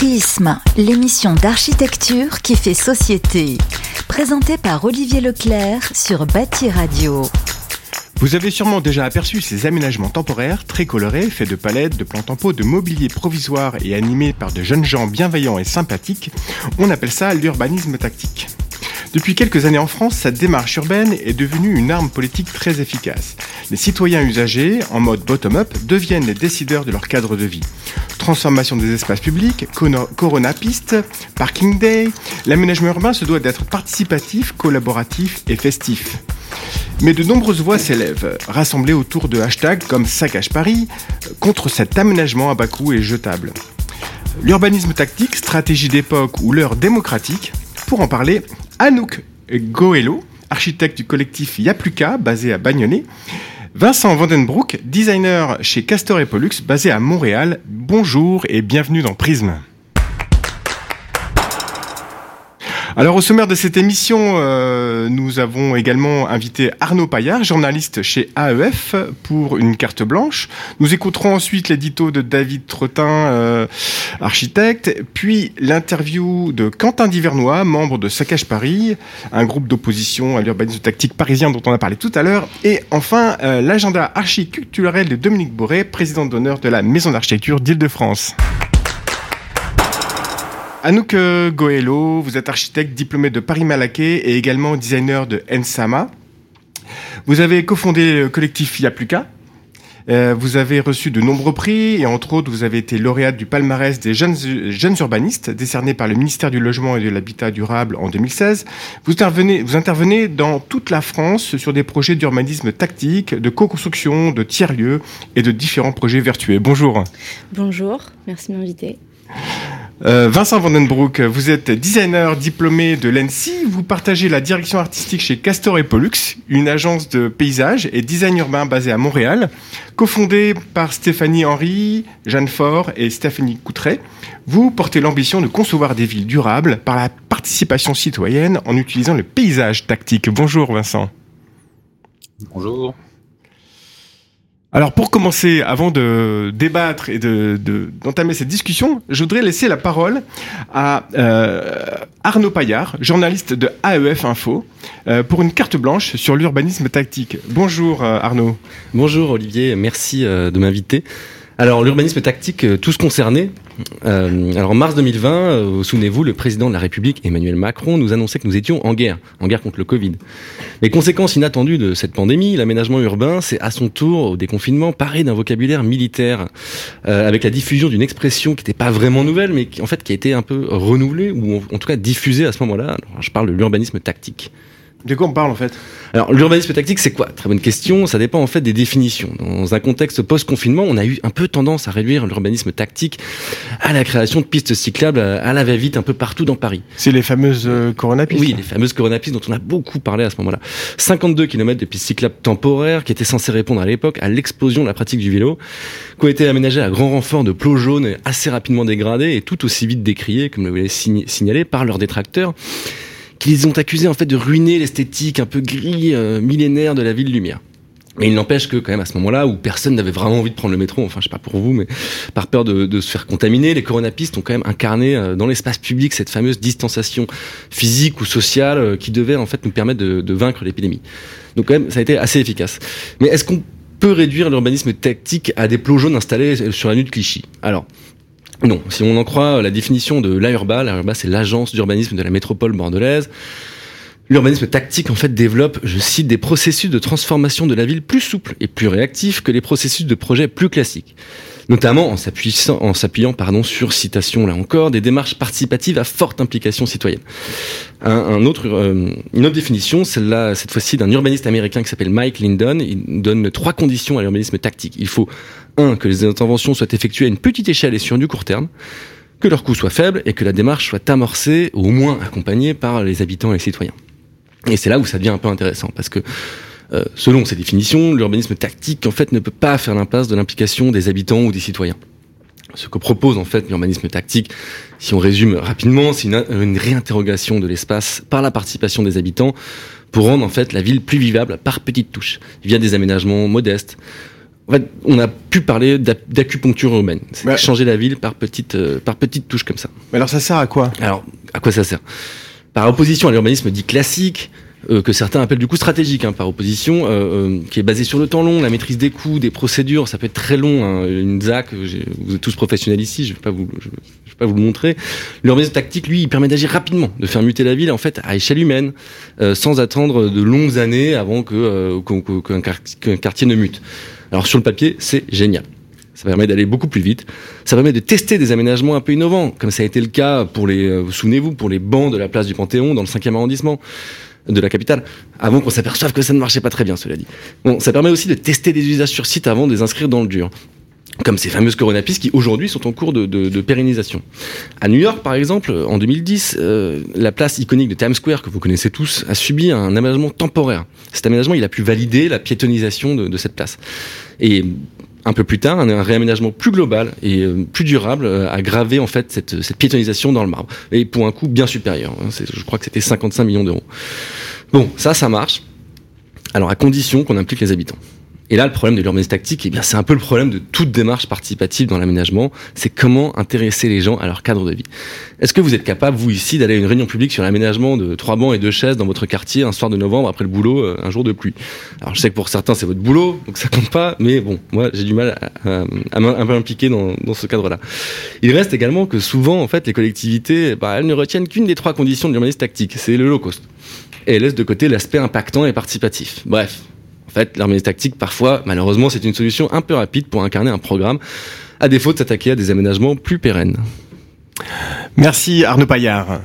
Prisme, l'émission d'architecture qui fait société. Présentée par Olivier Leclerc sur Bâti Radio. Vous avez sûrement déjà aperçu ces aménagements temporaires très colorés, faits de palettes, de plantes en pot, de mobilier provisoire et animés par de jeunes gens bienveillants et sympathiques. On appelle ça l'urbanisme tactique. Depuis quelques années en France, cette démarche urbaine est devenue une arme politique très efficace. Les citoyens usagers, en mode bottom-up, deviennent les décideurs de leur cadre de vie. Transformation des espaces publics, Corona Piste, Parking Day, l'aménagement urbain se doit d'être participatif, collaboratif et festif. Mais de nombreuses voix s'élèvent, rassemblées autour de hashtags comme Saccage Paris, contre cet aménagement à bas coût et jetable. L'urbanisme tactique, stratégie d'époque ou l'heure démocratique, pour en parler, Anouk Goello, architecte du collectif Yapluka, basé à Bagnolet. Vincent Vandenbroek, designer chez Castor et Pollux, basé à Montréal. Bonjour et bienvenue dans Prisme. Alors au sommaire de cette émission, euh, nous avons également invité Arnaud Paillard, journaliste chez AEF, pour une carte blanche. Nous écouterons ensuite l'édito de David Trottin, euh, architecte, puis l'interview de Quentin Divernois, membre de Saccage Paris, un groupe d'opposition à l'urbanisme tactique parisien dont on a parlé tout à l'heure, et enfin euh, l'agenda archiculturel de Dominique Boré, président d'honneur de la Maison d'architecture d'Île-de-France. Anouk euh, Goello, vous êtes architecte diplômé de Paris-Malaquais et également designer de Ensama. Vous avez cofondé le collectif Yapluka. Euh, vous avez reçu de nombreux prix et entre autres, vous avez été lauréate du palmarès des jeunes, jeunes urbanistes décerné par le ministère du Logement et de l'Habitat durable en 2016. Vous intervenez, vous intervenez dans toute la France sur des projets d'urbanisme tactique, de co-construction, de tiers-lieux et de différents projets vertueux. Bonjour. Bonjour, merci de m'inviter. Euh, Vincent Vandenbroek, vous êtes designer diplômé de l'ENSI. Vous partagez la direction artistique chez Castor et Pollux, une agence de paysage et design urbain basée à Montréal, cofondée par Stéphanie Henry, Jeanne Faure et Stéphanie Coutret. Vous portez l'ambition de concevoir des villes durables par la participation citoyenne en utilisant le paysage tactique. Bonjour Vincent. Bonjour. Alors pour commencer, avant de débattre et d'entamer de, cette discussion, je voudrais laisser la parole à euh, Arnaud Paillard, journaliste de AEF Info, euh, pour une carte blanche sur l'urbanisme tactique. Bonjour euh, Arnaud. Bonjour Olivier, merci de m'inviter. Alors l'urbanisme tactique, tous concernés. Euh, alors en mars 2020, euh, souvenez-vous, le président de la République, Emmanuel Macron, nous annonçait que nous étions en guerre, en guerre contre le Covid. Les conséquences inattendues de cette pandémie, l'aménagement urbain, c'est à son tour, au déconfinement, paré d'un vocabulaire militaire, euh, avec la diffusion d'une expression qui n'était pas vraiment nouvelle, mais qui, en fait qui a été un peu renouvelée, ou en, tout cas diffusée à ce moment-là. Je parle de l'urbanisme tactique. De quoi on parle en fait? Alors l'urbanisme tactique c'est quoi? Très bonne question, ça dépend en fait des définitions. Dans un contexte post-confinement, on a eu un peu tendance à réduire l'urbanisme tactique à la création de pistes cyclables à la va-vite un peu partout dans Paris. C'est les fameuses euh, coronapistes Oui, les fameuses coronapistes dont on a beaucoup parlé à ce moment-là. 52 km de pistes cyclables temporaires qui étaient censées répondre à l'époque à l'explosion de la pratique du vélo, qui ont été aménagées à grand renfort de plots jaunes assez rapidement dégradés et tout aussi vite décriés, comme le voulait signaler, par leurs détracteurs qu'ils ont accusé en fait de ruiner l'esthétique un peu gris euh, millénaire de la ville lumière. Mais il n'empêche que quand même à ce moment-là où personne n'avait vraiment envie de prendre le métro, enfin je sais pas pour vous, mais par peur de, se faire contaminer, les coronapistes ont quand même incarné euh, dans l'espace public cette fameuse distanciation physique ou sociale euh, qui devait en fait nous permettre de, vaincre l'épidémie. Donc quand même ça a été assez efficace. Mais est-ce qu'on peut réduire l'urbanisme tactique à des plots jaunes installés sur la nuit de Clichy? Alors non, si on en croit la définition de l'AURBA, l'AURBA c'est l'agence d'urbanisme de la métropole bordelaise, L'urbanisme tactique, en fait, développe, je cite, des processus de transformation de la ville plus souples et plus réactifs que les processus de projet plus classiques. Notamment en s'appuyant, pardon, sur citation, là encore, des démarches participatives à forte implication citoyenne. Euh, une autre définition, celle-là, cette fois-ci, d'un urbaniste américain qui s'appelle Mike Lindon. Il donne trois conditions à l'urbanisme tactique. Il faut un, que les interventions soient effectuées à une petite échelle et sur du court terme, que leur coût soit faible et que la démarche soit amorcée, ou au moins accompagnée par les habitants et les citoyens. Et c'est là où ça devient un peu intéressant, parce que euh, selon ces définitions, l'urbanisme tactique en fait ne peut pas faire l'impasse de l'implication des habitants ou des citoyens. Ce que propose en fait l'urbanisme tactique, si on résume rapidement, c'est une, une, réinterrogation de l'espace par la participation des habitants pour rendre en fait la ville plus vivable par petites touches, via des aménagements modestes, en fait, on a pu parler d'acupuncture urbaine, c'est changer la ville par petites par petites touches comme ça. Mais alors ça sert à quoi? Alors à quoi ça sert? Par opposition à l'urbanisme dit classique, euh, que certains appellent du coup stratégique hein, par opposition, euh, euh, qui est basé sur le temps long, la maîtrise des coûts, des procédures. Ça peut être très long. Hein, une ZAC, vous êtes tous professionnels ici, je ne vais pas vous, je, vais pas vous le montrer. L'urbanisme tactique, lui, il permet d'agir rapidement, de faire muter la ville en fait à échelle humaine, sans attendre de longues années avant que qu'un quartier ne mute. Alors sur le papier, c'est génial. Ça permet d'aller beaucoup plus vite. Ça permet de tester des aménagements un peu innovants, comme ça a été le cas pour les, vous souvenez-vous, pour les bancs de la place du Panthéon dans le 5e arrondissement de la capitale, avant qu'on s'aperçoive que ça ne marchait pas très bien, cela dit. Bon, ça permet aussi de tester des usages sur site avant de les inscrire dans le dur comme ces fameuses coronapistes qui aujourd'hui sont en cours de, pérennisation. À New York, par exemple, en 2010, euh, la place iconique de Times Square, que vous connaissez tous, a subi un aménagement temporaire. Cet aménagement, il a pu valider la piétonisation de, cette place. Et un peu plus tard, un, réaménagement plus global et euh, plus durable euh, a gravé en fait cette, cette, piétonisation dans le marbre. Et pour un coût bien supérieur. Hein, je crois que c'était 55 millions d'euros. Bon, ça, ça marche. Alors à condition qu'on implique les habitants. Et là, le problème de l'urbanisme tactique, eh bien, c'est un peu le problème de toute démarche participative dans l'aménagement. C'est comment intéresser les gens à leur cadre de vie. Est-ce que vous êtes capable, vous ici, d'aller à une réunion publique sur l'aménagement de trois bancs et deux chaises dans votre quartier un soir de novembre après le boulot, euh, un jour de pluie? Alors, je sais que pour certains, c'est votre boulot, donc ça compte pas. Mais bon, moi, j'ai du mal à, à, m'impliquer dans, dans ce cadre-là. Il reste également que souvent, en fait, les collectivités, bah, elles ne retiennent qu'une des trois conditions de l'urbanisme tactique, c'est le low cost. Et elles laissent de côté l'aspect impactant et participatif. Bref, en fait, l'armée tactique, parfois, malheureusement, c'est une solution un peu rapide pour incarner un programme, à défaut de s'attaquer à des aménagements plus pérennes. Merci Arnaud Paillard.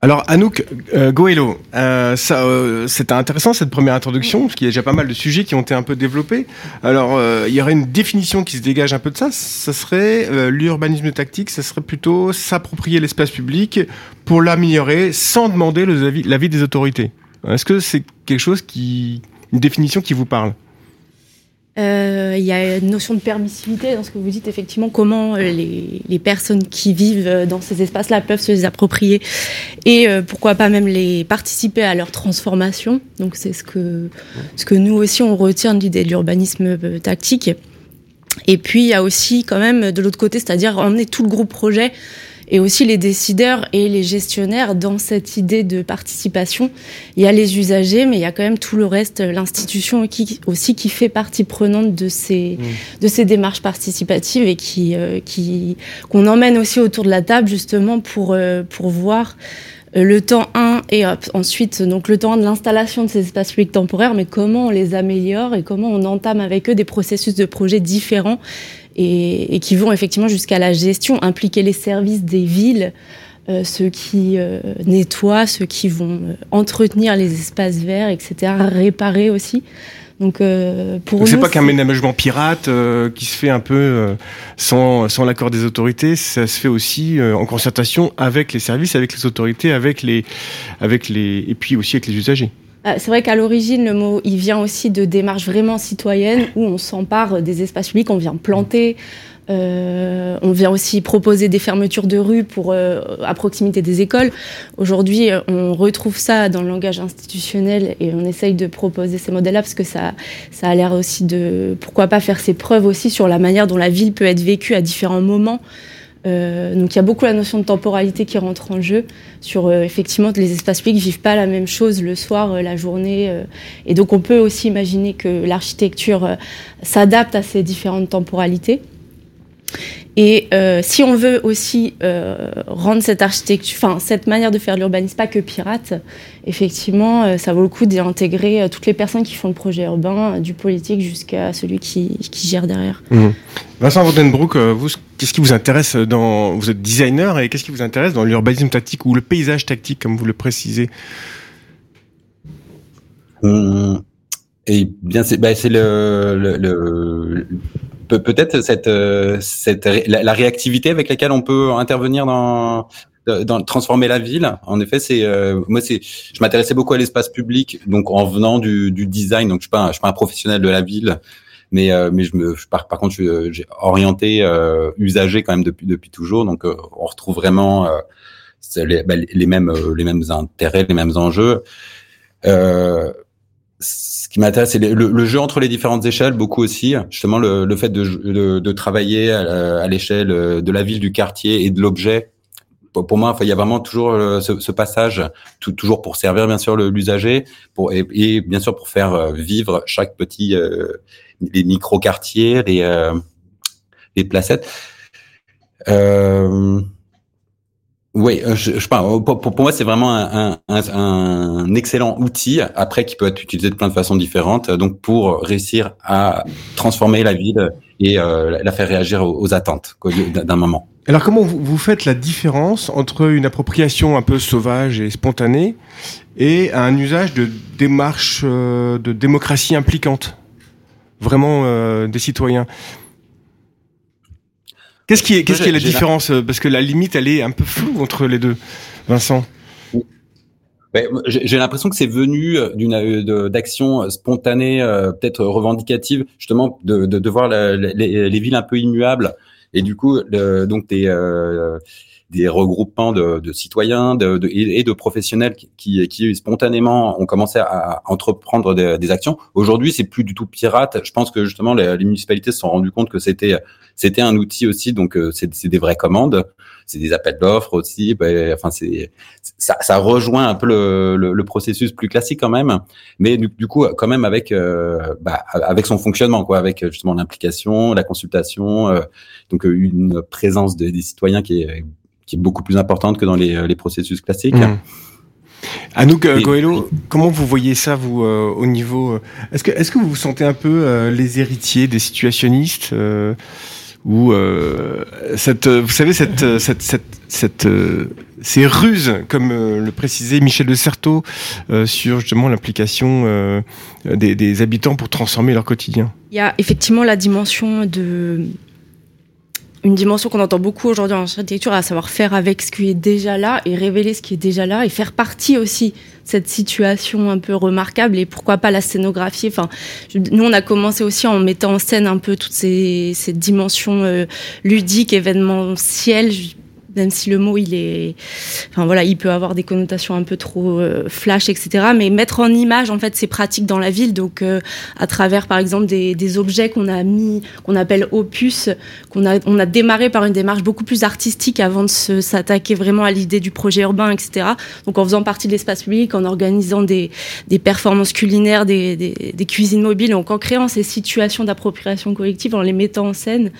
Alors Anouk euh, Goelo, euh, euh, c'était intéressant cette première introduction parce qu'il y a déjà pas mal de sujets qui ont été un peu développés. Alors euh, il y aurait une définition qui se dégage un peu de ça. Ça serait l'urbanisme tactique, ça serait plutôt s'approprier l'espace public pour l'améliorer sans demander l'avis des autorités. Est-ce que c'est quelque chose qui, une définition qui vous parle? Euh, il y a une notion de permissivité dans ce que vous dites, effectivement, comment euh, les, personnes qui vivent euh, dans ces espaces-là peuvent se les approprier et pourquoi pas même les participer à leur transformation. Donc c'est ce que, ce que nous aussi on retient de l'idée de l'urbanisme tactique. Et puis il y a aussi quand même de l'autre côté, c'est-à-dire emmener tout le groupe projet et aussi les décideurs et les gestionnaires dans cette idée de participation. Il y a les usagers, mais il y a quand même tout le reste, l'institution qui, aussi qui fait partie prenante de ces, mmh. de ces démarches participatives et qui, euh, qui, qu'on emmène aussi autour de la table justement pour, euh, pour voir euh, le temps 1 et ensuite donc le temps 1 de l'installation de ces espaces publics temporaires, mais comment on les améliore et comment on entame avec eux des processus de projet différents et, qui vont effectivement jusqu'à la gestion, impliquer les services des villes, euh, ceux qui euh, nettoient, ceux qui vont euh, entretenir les espaces verts, etc., réparer aussi. Donc euh, pour c'est pas qu'un ménagement pirate qui se fait un peu sans, sans l'accord des autorités, ça se fait aussi en concertation avec les services, avec les autorités, avec les avec les et puis aussi avec les usagers. Euh, c'est vrai qu'à l'origine, le mot, il vient aussi de démarches vraiment citoyennes où on s'empare des espaces publics, on vient planter, euh, on vient aussi proposer des fermetures de pour, euh, à proximité des écoles. Aujourd'hui, on retrouve ça dans le langage institutionnel et on essaye de proposer ces modèles-là parce que ça, ça a l'air aussi de, pourquoi pas faire ses preuves aussi sur la manière dont la ville peut être vécue à différents moments. Euh, donc il y a beaucoup la notion de temporalité qui rentre en jeu sur euh, effectivement les espaces publics vivent pas la même chose le soir, euh, la journée, et donc on peut aussi imaginer que l'architecture s'adapte à ces différentes temporalités. Et euh, si on veut aussi euh, rendre cette architecture, enfin cette manière de faire de l'urbanisme pas que pirate, effectivement, euh, ça vaut le coup d'y intégrer toutes les personnes qui font le projet urbain, du politique jusqu'à celui qui, qui, gère derrière. Mmh. Vincent Vandenbroek, vous, qu'est-ce qui vous intéresse dans, vous êtes designer et qu'est-ce qui vous intéresse dans l'urbanisme tactique ou le paysage tactique, comme vous le précisez? Mmh. Et eh bien, c'est bah, le, le, le peut-être cette, euh, cette la, réactivité avec laquelle on peut intervenir dans, dans transformer la ville. En effet, c'est euh, moi c'est je m'intéressais beaucoup à l'espace public, donc en venant du, du design. Donc je suis pas je suis pas un professionnel de la ville, mais euh, mais je me par, par contre j'ai orienté euh, usager quand même depuis depuis toujours. Donc on retrouve vraiment les, bah, les mêmes les mêmes intérêts, les mêmes enjeux. Euh, ce qui m'intéresse, c'est le, jeu entre les différentes échelles, beaucoup aussi. Justement, le, fait de, travailler à, l'échelle de la ville, du quartier et de l'objet. Pour, moi, il y a vraiment toujours euh, ce, passage, toujours pour servir bien sûr l'usager, et, bien sûr pour faire euh, vivre chaque petit euh, les micro quartiers, les euh, les placettes. Euh, oui, euh, je, je pour, pour, moi, c'est vraiment un, un, un, excellent outil, après, qui peut être utilisé de plein de façons différentes, donc pour réussir à transformer la ville et euh, la faire réagir aux, attentes d'un moment. Alors, comment vous, vous, faites la différence entre une appropriation un peu sauvage et spontanée et un usage de démarche euh, de démocratie impliquante, vraiment euh, des citoyens Qu'est-ce qui est, qu'est-ce qui est la différence euh, Parce que la limite, elle est un peu floue entre les deux, Vincent? Ben, j'ai l'impression que c'est venu euh, d'une euh, d'action spontanée, peut-être revendicative, justement, de, de, de voir la, les, les, villes un peu immuables et du coup, le, donc des des regroupements de, de citoyens de, de, et de professionnels qui, qui, spontanément ont commencé à entreprendre des, des actions. Aujourd'hui, c'est plus du tout pirate. Je pense que justement les, les municipalités se sont rendues compte que c'était c'était un outil aussi. Donc euh, c'est des vraies commandes, c'est des appels d'offres aussi. Ben, enfin c'est ça, ça, rejoint un peu le, le, le, processus plus classique quand même, mais du, du coup quand même avec euh, bah, avec son fonctionnement quoi, avec justement l'implication, la consultation, euh, donc une présence des citoyens qui est qui est beaucoup plus importante que dans les, les processus classiques. Mmh. Anouk euh, Goello, comment vous voyez ça vous euh, au niveau euh, Est-ce que est-ce que vous vous sentez un peu les héritiers des situationnistes ou cette vous savez cette cette cette, cette ces ruses comme le précisait Michel de Certeau sur justement l'implication des, des habitants pour transformer leur quotidien. Il y a effectivement la dimension de une dimension qu'on entend beaucoup aujourd'hui en architecture, à savoir faire avec ce qui est déjà là et révéler ce qui est déjà là et faire partie aussi de cette situation un peu remarquable et pourquoi pas la scénographie. Enfin, nous on a commencé aussi en mettant en scène un peu toutes ces, ces dimensions euh, ludiques, événementielles même si le mot il est, enfin voilà, il peut avoir des connotations un peu trop euh, flash, etc. Mais mettre en image en fait ces pratiques dans la ville, donc euh, à travers par exemple des, objets qu'on a mis, qu'on appelle opus, qu'on a, on a démarré par une démarche beaucoup plus artistique avant de s'attaquer vraiment à l'idée du projet urbain, etc. Donc en faisant partie de l'espace public, en organisant des, performances culinaires, des, des, des cuisines mobiles, donc en créant ces situations d'appropriation collective, en les mettant en scène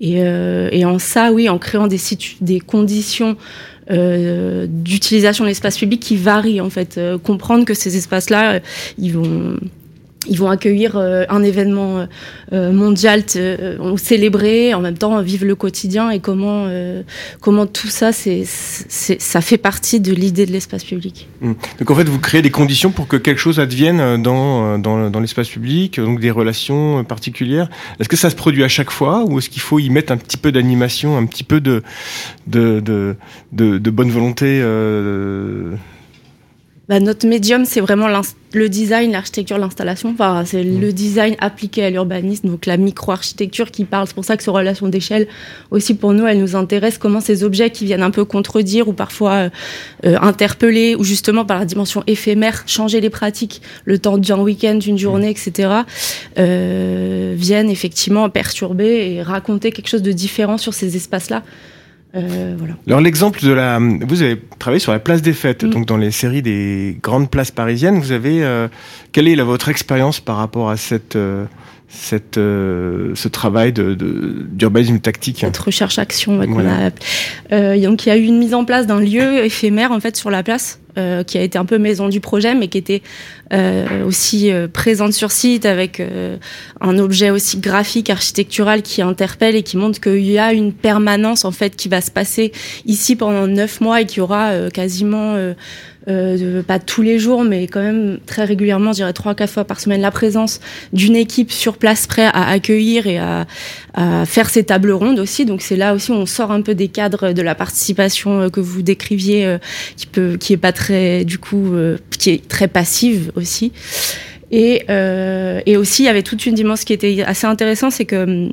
et, euh, et, en ça, oui, en créant des, des conditions euh, d'utilisation de l'espace public qui varient, en fait. Euh, comprendre que ces espaces-là, euh, ils vont ils vont accueillir euh, un événement euh, euh mondial, célébrer, en même temps vivre le quotidien et comment comment tout ça, c'est ça fait partie de l'idée de l'espace public. Mmh. Donc en fait, vous créez des conditions pour que quelque chose advienne dans dans, l'espace public, donc des relations particulières. Est-ce que ça se produit à chaque fois ou est-ce qu'il faut y mettre un petit peu d'animation, un petit peu de, de, de bonne volonté bah, notre médium, c'est vraiment le design, l'architecture, l'installation. Enfin, c'est mmh. le design appliqué à l'urbanisme, donc la micro-architecture qui parle. C'est pour ça que ces relations d'échelle, aussi pour nous, elle nous intéresse. Comment ces objets qui viennent un peu contredire ou parfois euh, euh, interpeller, ou justement par la dimension éphémère, changer les pratiques, le temps d'un week-end, d'une journée, etc., euh, viennent effectivement perturber et raconter quelque chose de différent sur ces espaces-là. Euh, voilà. Alors l'exemple de la, vous avez travaillé sur la place des fêtes, mm. donc dans les séries des grandes places parisiennes. Vous avez, euh, quelle est la, votre expérience par rapport à cette euh, cette, euh, ce travail d'urbanisme de, tactique. Cette recherche-action ouais, voilà. Euh, donc il y a eu une mise en place d'un lieu éphémère en fait sur la place euh, qui a été un peu maison du projet, mais qui était euh, aussi présente sur site avec un objet aussi graphique, architectural qui interpelle et qui montre qu'il y a une permanence en fait qui va se passer ici pendant neuf mois et qui aura quasiment euh, pas tous les jours, mais quand même très régulièrement, je dirais trois quatre fois par semaine, la présence d'une équipe sur place prêt à accueillir et à, à faire ces tables rondes aussi. Donc c'est là aussi où on sort un peu des cadres de la participation euh, que vous décriviez, euh, qui peut, qui est pas très, du coup, euh, qui est très passive aussi. Et, et aussi, il y avait toute une dimension qui était assez intéressante, c'est que hum,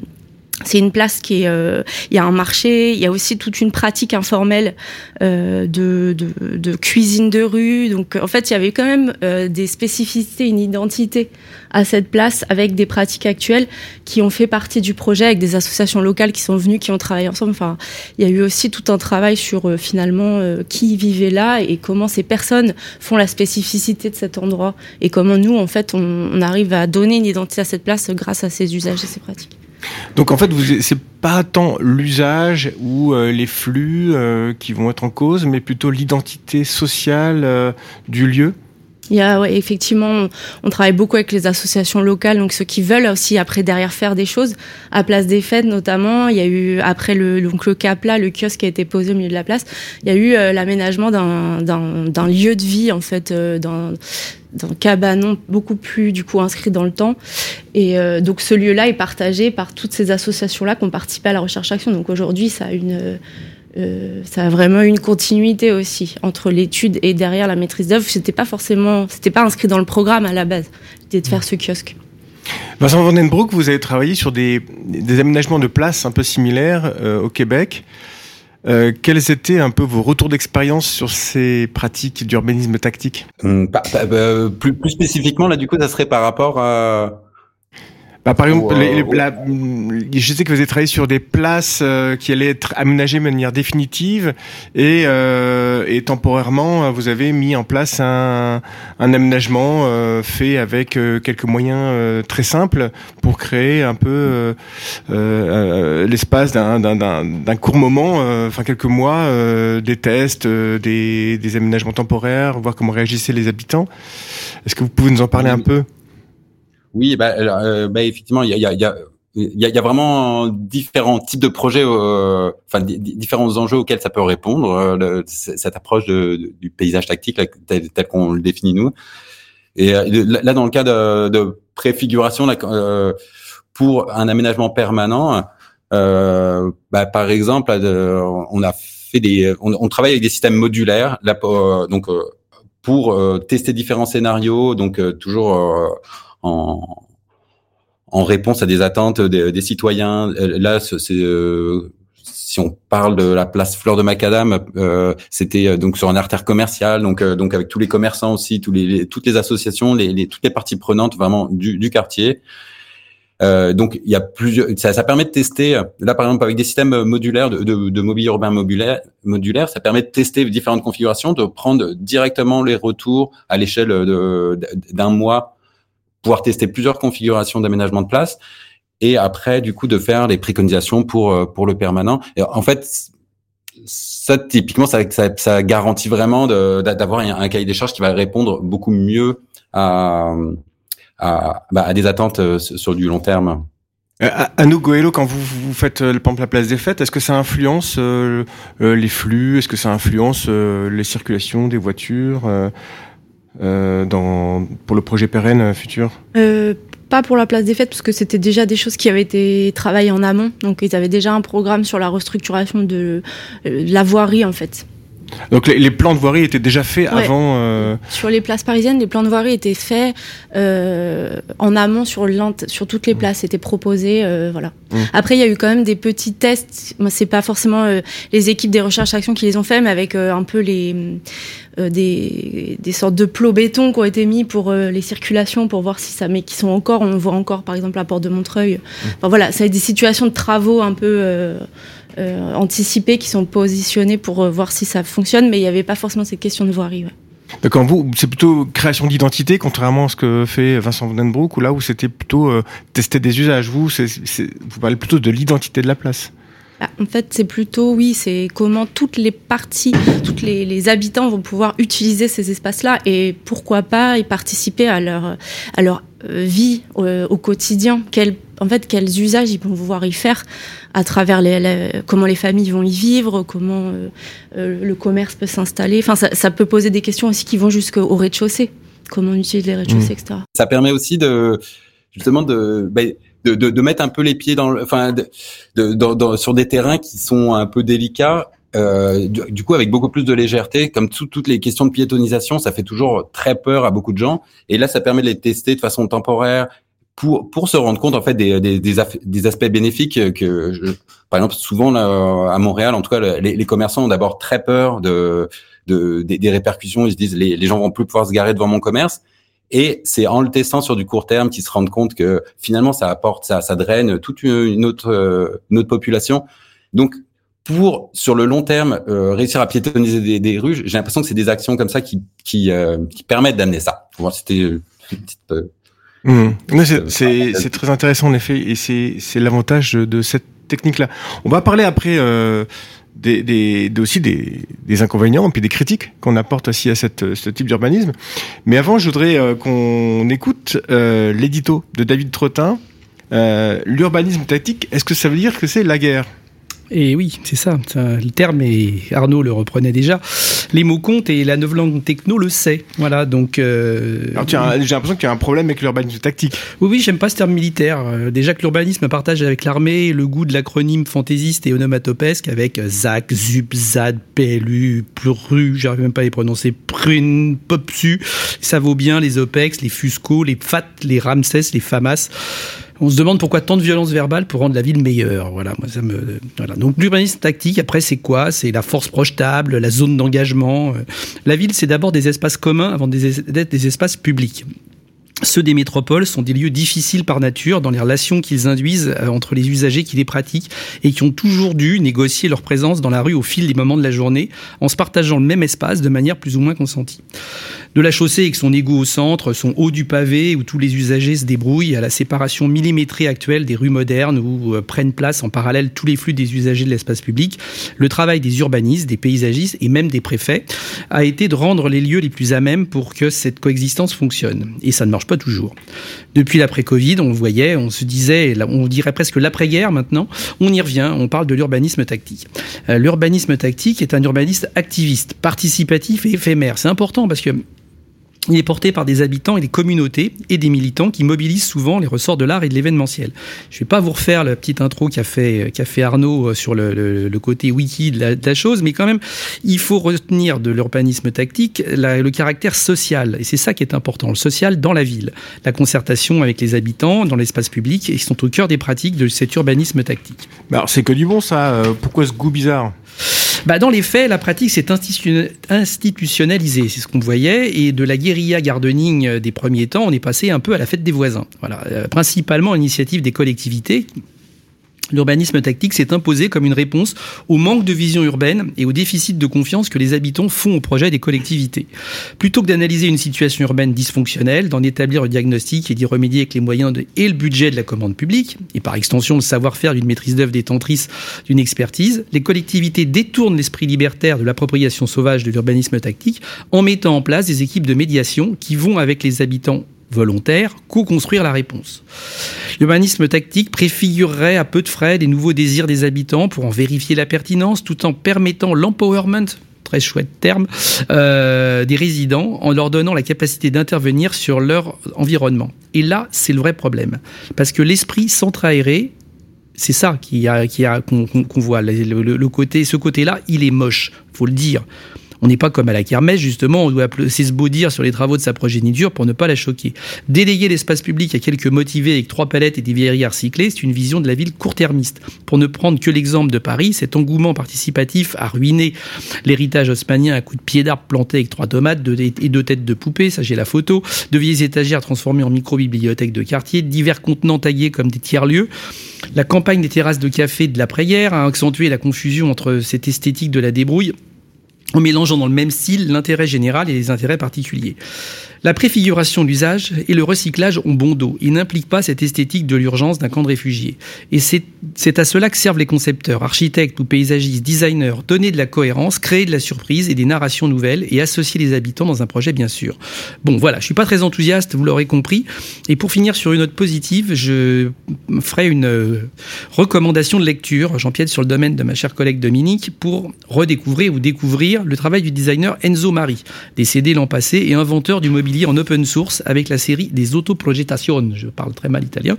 c'est une place qui est, euh, il y a un marché, il y a aussi toute une pratique informelle euh, de, de, de, cuisine de rue. Donc en fait, il y avait quand même euh, des spécificités, une identité à cette place avec des pratiques actuelles qui ont fait partie du projet, avec des associations locales qui sont venues, qui ont travaillé ensemble. Enfin, il y a eu aussi tout un travail sur euh, finalement euh, qui vivait là et comment ces personnes font la spécificité de cet endroit et comment nous, en fait, on, on arrive à donner une identité à cette place grâce à ces usages et ces pratiques. Donc en fait, c'est pas tant l'usage ou euh, les flux euh, qui vont être en cause, mais plutôt l'identité sociale euh, du lieu. Il y a ouais, effectivement, on, on, travaille beaucoup avec les associations locales, donc ceux qui veulent aussi après derrière faire des choses à Place des Fêtes notamment. Il y a eu après le donc le Capla, le kiosque qui a été posé au milieu de la place. Il y a eu euh, l'aménagement d'un d'un lieu de vie en fait, euh, d'un cabanon beaucoup plus du coup inscrit dans le temps et euh, donc ce lieu-là est partagé par toutes ces associations-là qui ont participé à la recherche action donc aujourd'hui ça a une euh, ça a vraiment une continuité aussi entre l'étude et derrière la maîtrise d'œuvre. C'était pas forcément, c'était pas inscrit dans le programme à la base, l'idée de faire ce kiosque. Vincent Vandenbroek, vous avez travaillé sur des, des aménagements de places un peu similaires euh, au Québec. Euh, quels étaient un peu vos retours d'expérience sur ces pratiques d'urbanisme tactique? Hum, bah, bah, bah, plus, plus, spécifiquement, là, du coup, ça serait par rapport à, bah, par exemple, les, les, la, je sais que vous avez travaillé sur des places euh, qui allaient être aménagées de manière définitive et, euh, et temporairement, vous avez mis en place un, un aménagement euh, fait avec euh, quelques moyens euh, très simples pour créer un peu euh, l'espace d'un court moment, enfin quelques mois, des tests, des, des aménagements temporaires, voir comment réagissaient les habitants. Est-ce que vous pouvez nous en parler un peu? Oui, bah, euh, bah effectivement, il y a, y, a, y, a, y a, vraiment différents types de projets, euh, enfin différents enjeux auxquels ça peut répondre. Euh, cette approche de, du paysage tactique tel, qu'on le définit nous. Et euh, là, dans le cas de, de préfiguration, là, euh, pour un aménagement permanent, euh, bah, par exemple, on a fait des, on, on, travaille avec des systèmes modulaires, là, donc pour tester différents scénarios, donc toujours en, en réponse à des attentes des, des citoyens. Euh, là, c'est euh, si on parle de la place Fleur de Macadam, euh, c'était euh, donc sur un artère commercial, donc donc avec tous les commerçants aussi, tous les, toutes les associations, les, les, toutes les parties prenantes vraiment du, du quartier. Euh, donc il y a plusieurs, ça, ça, permet de tester. Là par exemple avec des systèmes modulaires de, de, de mobilier urbain modulaire, modulaire, ça permet de tester différentes configurations, de prendre directement les retours à l'échelle d'un mois pouvoir tester plusieurs configurations d'aménagement de place et après du coup de faire les préconisations pour euh, pour le permanent. Et en fait, ça typiquement ça, ça, ça garantit vraiment d'avoir un, cahier des charges qui va répondre beaucoup mieux à à, bah, à des attentes euh, sur du long terme. Euh, Anouk Goëlo, quand vous, vous faites le pampe la place des fêtes, est-ce que ça influence euh, les flux? Est-ce que ça influence euh, les circulations des voitures euh, dans, pour le projet pérenne euh, futur? Euh, Pas pour la place des fêtes, parce que c'était déjà des choses qui avaient été travaillées en amont. Donc ils avaient déjà un programme sur la restructuration de, de la voirie, en fait. Donc les, les, plans de voirie étaient déjà faits ouais. avant. Euh... Sur les places parisiennes, les plans de voirie étaient faits euh, en amont sur sur toutes les places, étaient proposés, euh, voilà. Mmh. Après, il y a eu quand même des petits tests. Moi, c'est pas forcément les équipes des recherches actions qui les ont fait, mais avec un peu les des, des sortes de plots béton qui ont été mis pour les circulations, pour voir si ça, mais qui sont encore, on voit encore, par exemple, la porte de Montreuil. Mmh. Enfin voilà, ça a des situations de travaux un peu euh, anticipés qui sont positionnés pour euh, voir si ça fonctionne, mais il n'y avait pas forcément cette question de voirie. Ouais. D'accord, vous, c'est plutôt création d'identité, contrairement à ce que fait Vincent Vandenbroek, ou là où c'était plutôt euh, tester des usages. Vous, vous parlez plutôt de l'identité de la place. Ah, en fait, c'est plutôt, oui, c'est comment toutes les parties, tous les, les, habitants vont pouvoir utiliser ces espaces-là et pourquoi pas y participer à leur, à leur vie euh, au quotidien. Quel, en fait, quels usages ils vont pouvoir y faire à travers les, les, comment les familles vont y vivre, comment euh, euh, le commerce peut s'installer. Enfin, ça, ça, peut poser des questions aussi qui vont jusqu'au rez-de-chaussée. Comment on utilise les rez-de-chaussée, mmh. etc. Ça permet aussi de justement de bah, de, de, de, mettre un peu les pieds dans, le, enfin, de, de, dans, sur des terrains qui sont un peu délicats. Euh, du, du, coup, avec beaucoup plus de légèreté, comme tout, toutes les questions de piétonisation, ça fait toujours très peur à beaucoup de gens. Et là, ça permet de les tester de façon temporaire, pour pour se rendre compte en fait des des, des, aspects bénéfiques que par exemple souvent là, à Montréal en tout cas les, les commerçants ont d'abord très peur de, de des, répercussions. Ils se disent les, les gens vont plus pouvoir se garer devant mon commerce. Et c'est en le testant sur du court terme qu'ils se rendent compte que finalement ça apporte ça ça draine toute une autre une autre population. Donc pour sur le long terme euh, réussir à piétoniser des, des rues j'ai l'impression que c'est des actions comme ça qui qui, euh, qui permettent d'amener ça c'était une petite euh, Mmh. C'est très intéressant en effet, et c'est l'avantage de, cette technique-là. On va parler après euh, des, des, aussi des, des, inconvénients et puis des critiques qu'on apporte aussi à cette, ce type d'urbanisme. Mais avant, je voudrais euh, qu'on écoute euh, l'édito de David Trottin. Euh, L'urbanisme tactique, est-ce que ça veut dire que c'est la guerre? Et oui, c'est ça, le terme, et Arnaud le reprenait déjà. Les mots comptent et la langue techno le sait. Voilà, donc. Euh, j'ai l'impression qu'il y a un problème avec l'urbanisme tactique. Oui, oui, j'aime pas ce terme militaire. Euh, déjà que l'urbanisme partage avec l'armée le goût de l'acronyme fantaisiste et onomatopesque avec ZAC, ZUP, ZAD, PLU, PLURU, j'arrive même pas à les prononcer, PRUN, POPSU. Ça vaut bien les OPEX, les FUSCO, les FAT, les RAMSES, les FAMAS on se demande pourquoi tant de violence verbale pour rendre la ville meilleure. Voilà, moi ça me. Donc l'urbanisme tactique, après c'est quoi? C'est la force projetable, la zone d'engagement. La ville, c'est d'abord des espaces communs avant d'être des espaces publics. Ceux des métropoles sont des lieux difficiles par nature dans les relations qu'ils induisent euh, entre les usagers qui les pratiquent et qui ont toujours dû négocier leur présence dans la rue au fil des moments de la journée en se partageant le même espace de manière plus ou moins consentie de la chaussée avec son égout au centre, son haut du pavé où tous les usagers se débrouillent, à la séparation millimétrée actuelle des rues modernes où euh, prennent place en parallèle tous les flux des usagers de l'espace public, le travail des urbanistes, des paysagistes et même des préfets a été de rendre les lieux les plus à même pour que cette coexistence fonctionne. Et ça ne marche pas toujours. Depuis l'après-Covid, on le voyait, on se disait, on dirait presque l'après-guerre maintenant, on y revient, on parle de l'urbanisme tactique. Euh, l'urbanisme tactique est un urbaniste activiste, participatif et éphémère. C'est important parce que il est porté par des habitants et des communautés et des militants qui mobilisent souvent les ressorts de l'art et de l'événementiel. Je ne vais pas vous refaire la petite intro qu'a fait, qu'a fait Arnaud euh, sur le, le, côté wiki de la, chose, mais quand même, il faut retenir de l'urbanisme tactique le caractère social. Et c'est ça qui est important, le social dans la ville. La concertation avec les habitants dans l'espace public, ils sont au cœur des pratiques de cet urbanisme tactique. alors c'est que du bon ça, euh, pourquoi ce goût bizarre? Bah, Dans les faits, la pratique s'est institutionnalisée, c'est ce qu'on voyait, et de la guérilla gardening euh, des premiers temps, on est passé un peu à la fête des voisins. Voilà, euh, principalement à l'initiative des collectivités L'urbanisme tactique s'est imposé comme une réponse au manque de vision urbaine et au déficit de confiance que les habitants font au projet des collectivités. Plutôt que d'analyser une situation urbaine dysfonctionnelle, d'en établir le diagnostic et d'y remédier avec les moyens et le budget de la commande publique, et par extension le savoir-faire d'une maîtrise d'œuvre détentrice d'une expertise, les collectivités détournent l'esprit libertaire de l'appropriation sauvage de l'urbanisme tactique en mettant en place des équipes de médiation qui vont avec les habitants volontaire, co-construire la réponse. L'humanisme tactique préfigurerait à peu de frais les nouveaux désirs des habitants pour en vérifier la pertinence tout en permettant l'empowerment très chouette terme, euh, des résidents en leur donnant la capacité d'intervenir sur leur environnement. Et là, c'est le vrai problème. Parce que l'esprit centre-aéré, c'est ça qui a, qui qu'on, voit. Le, côté, ce côté-là, il est moche, faut le dire. On n'est pas comme à la kermesse, justement, on doit se dire sur les travaux de sa progéniture pour ne pas la choquer. Déléguer l'espace public à quelques motivés avec trois palettes et des vieilleries recyclées, c'est une vision de la ville court-termiste. Pour ne prendre que l'exemple de Paris, cet engouement participatif a ruiné l'héritage haussmanien à coups de pieds d'arbres plantés avec trois tomates et deux têtes de poupées, ça j'ai la photo, de vieilles étagères transformées en micro-bibliothèques de quartier, divers contenants taillés comme des tiers-lieux. La campagne des terrasses de café de l'après-guerre a accentué la confusion entre cette esthétique de la débrouille en mélangeant dans le même style l'intérêt général et les intérêts particuliers. La préfiguration d'usage et le recyclage ont bon dos. Ils n'impliquent pas cette esthétique de l'urgence d'un camp de réfugiés. Et c'est à cela que servent les concepteurs, architectes ou paysagistes, designers, donner de la cohérence, créer de la surprise et des narrations nouvelles et associer les habitants dans un projet bien sûr. Bon voilà, je suis pas très enthousiaste, vous l'aurez compris. Et pour finir sur une note positive, je ferai une euh, recommandation de lecture, j'empiète sur le domaine de ma chère collègue Dominique, pour redécouvrir ou découvrir le travail du designer Enzo Mari, décédé l'an passé et inventeur du en open source avec la série des autoprojetations, je parle très mal italien,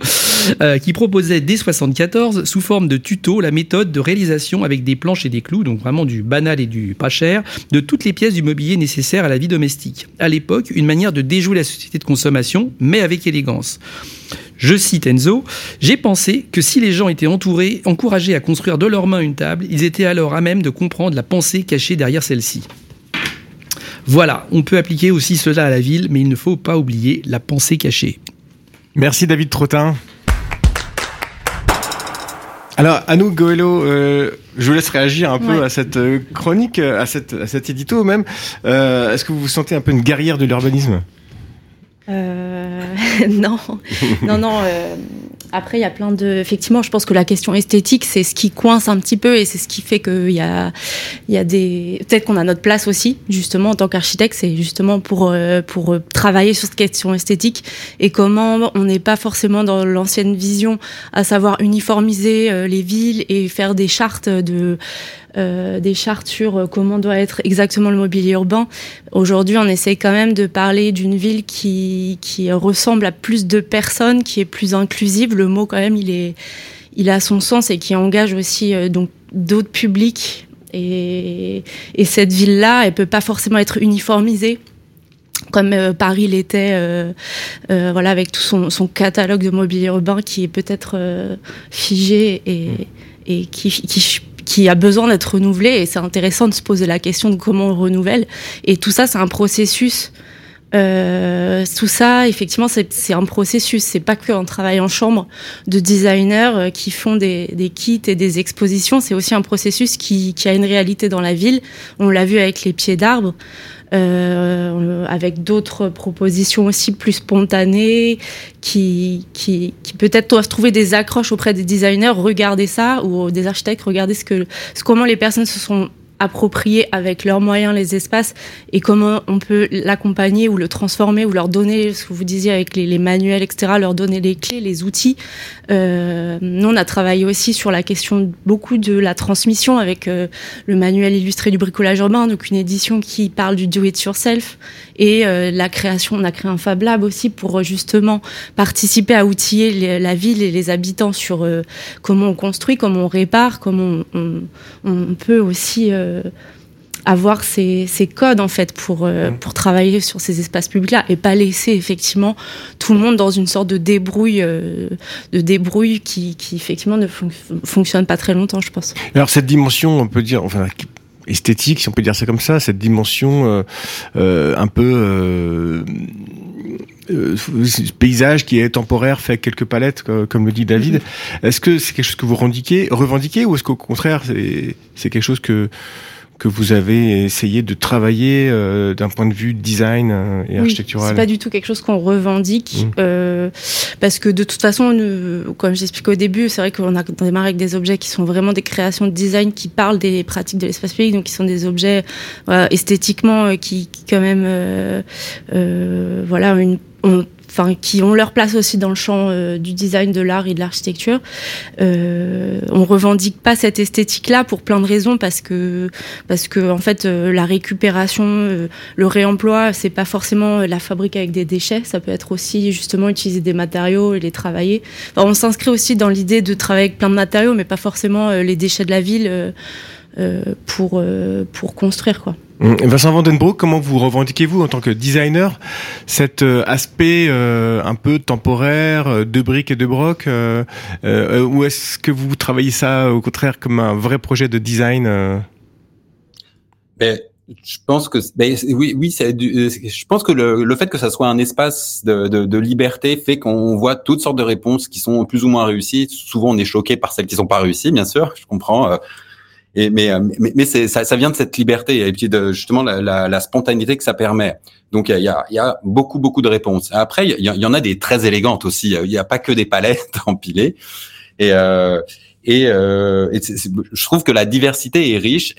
euh, qui proposait dès 74 sous forme de tuto la méthode de réalisation avec des planches et des clous, donc vraiment du banal et du pas cher, de toutes les pièces du mobilier nécessaires à la vie domestique. À l'époque, une manière de déjouer la société de consommation, mais avec élégance. Je cite Enzo, J'ai pensé que si les gens étaient entourés, encouragés à construire de leurs mains une table, ils étaient alors à même de comprendre la pensée cachée derrière celle-ci. Voilà, on peut appliquer aussi cela à la ville, mais il ne faut pas oublier la pensée cachée. Merci David Trottin. Alors, Anouk Goello, euh, je vous laisse réagir un peu Ouais. à cette euh, chronique, à, cette, à cet édito même. Euh, Est-ce que vous vous sentez un peu une guerrière de l'urbanisme? Euh, non, non, non. Après, il y a plein de. Effectivement, je pense que la question esthétique, c'est ce qui coince un petit peu et c'est ce qui fait qu'il y a, il y a des. Peut-être qu'on a notre place aussi, justement, en tant qu'architecte, c'est justement pour euh, pour euh, travailler sur cette question esthétique et comment on n'est pas forcément dans l'ancienne vision, à savoir uniformiser euh, les villes et faire des chartes de euh, des chartes sur euh, comment doit être exactement le mobilier urbain. Aujourd'hui, on essaie quand même de parler d'une ville qui, qui ressemble à plus de personnes, qui est plus inclusive. Le mot, quand même, il, est, il a son sens et qui engage aussi euh, donc d'autres publics. Et, et cette ville-là, elle peut pas forcément être uniformisée comme euh, Paris l'était, euh, euh, voilà, avec tout son, son catalogue de mobilier urbain qui est peut-être figé et, et qui, qui, qui a besoin d'être renouvelé. Et c'est intéressant de se poser la question de comment on le renouvelle. Et tout ça, c'est un processus. Euh, tout ça, effectivement, c'est un processus. C'est pas qu'un travail en chambre de designers euh, qui font des, des kits et des expositions. C'est aussi un processus qui, qui a une réalité dans la ville. On l'a vu avec les pieds d'arbre. Euh, avec d'autres propositions aussi plus spontanées qui, qui, qui peut-être doivent trouver des accroches auprès des designers, regarder ça, ou des architectes, regarder ce que, ce, comment les personnes se sont appropriées avec leurs moyens les espaces et comment on peut l'accompagner ou le transformer ou leur donner ce que vous disiez avec les, les manuels etc leur donner les clés les outils. Euh, nous on a travaillé aussi sur la question beaucoup de la transmission avec euh, le manuel illustré du bricolage urbain donc une édition qui parle du do it yourself et euh, la création on a créé un Fab Lab aussi pour euh, justement participer à outiller les, la ville et les habitants sur euh, comment on construit comment on répare comment on, on, on peut aussi euh, avoir ces, ces, codes en fait pour euh, pour travailler sur ces espaces publics là et pas laisser effectivement tout le monde dans une sorte de débrouille de débrouille qui, qui effectivement ne fon fonctionne pas très longtemps je pense. Alors cette dimension on peut dire enfin esthétique, si on peut dire ça comme ça, cette dimension euh, euh, un peu euh, euh, paysage qui est temporaire, fait avec quelques palettes, comme le dit David. Est-ce que c'est quelque chose que vous revendiquez, revendiquez ou est-ce qu'au contraire c'est quelque chose que que vous avez essayé de travailler euh, d'un point de vue design euh, et oui, architectural C'est pas du tout quelque chose qu'on revendique mmh. euh, parce que de toute façon, nous, comme j'expliquais au début, c'est vrai qu'on a démarré avec des objets qui sont vraiment des créations de design qui parlent des pratiques de l'espace public, donc qui sont des objets voilà, esthétiquement qui, qui, quand même euh, voilà une on, enfin qui ont leur place aussi dans le champ euh, du design, de l'art et de l'architecture. Euh, on revendique pas cette esthétique-là pour plein de raisons parce que parce que en fait euh, la récupération, euh, le réemploi, c'est pas forcément la fabrique avec des déchets. Ça peut être aussi justement utiliser des matériaux et les travailler. Enfin, on s'inscrit aussi dans l'idée de travailler avec plein de matériaux, mais pas forcément euh, les déchets de la ville euh, pour pour construire quoi. Vincent Vandenbroek, comment vous revendiquez-vous en tant que designer cet euh, aspect euh, un peu temporaire euh, de briques et de broc euh, Ou est-ce que vous travaillez ça au contraire comme un vrai projet de design euh? ben, je pense que ben, oui, oui, du, je pense que le, le, fait que ça soit un espace de, de, de liberté fait qu'on voit toutes sortes de réponses qui sont plus ou moins réussies. Souvent, on est choqué par celles qui sont pas réussies, bien sûr. Je comprends. Euh, et, mais mais, mais c'est ça, ça vient de cette liberté et puis de justement la, la, la spontanéité que ça permet. Donc il y a, y a beaucoup beaucoup de réponses. Après il y, en a des très élégantes aussi. Il n'y a pas que des palettes empilées. Et euh, et, euh, je trouve que la diversité est riche.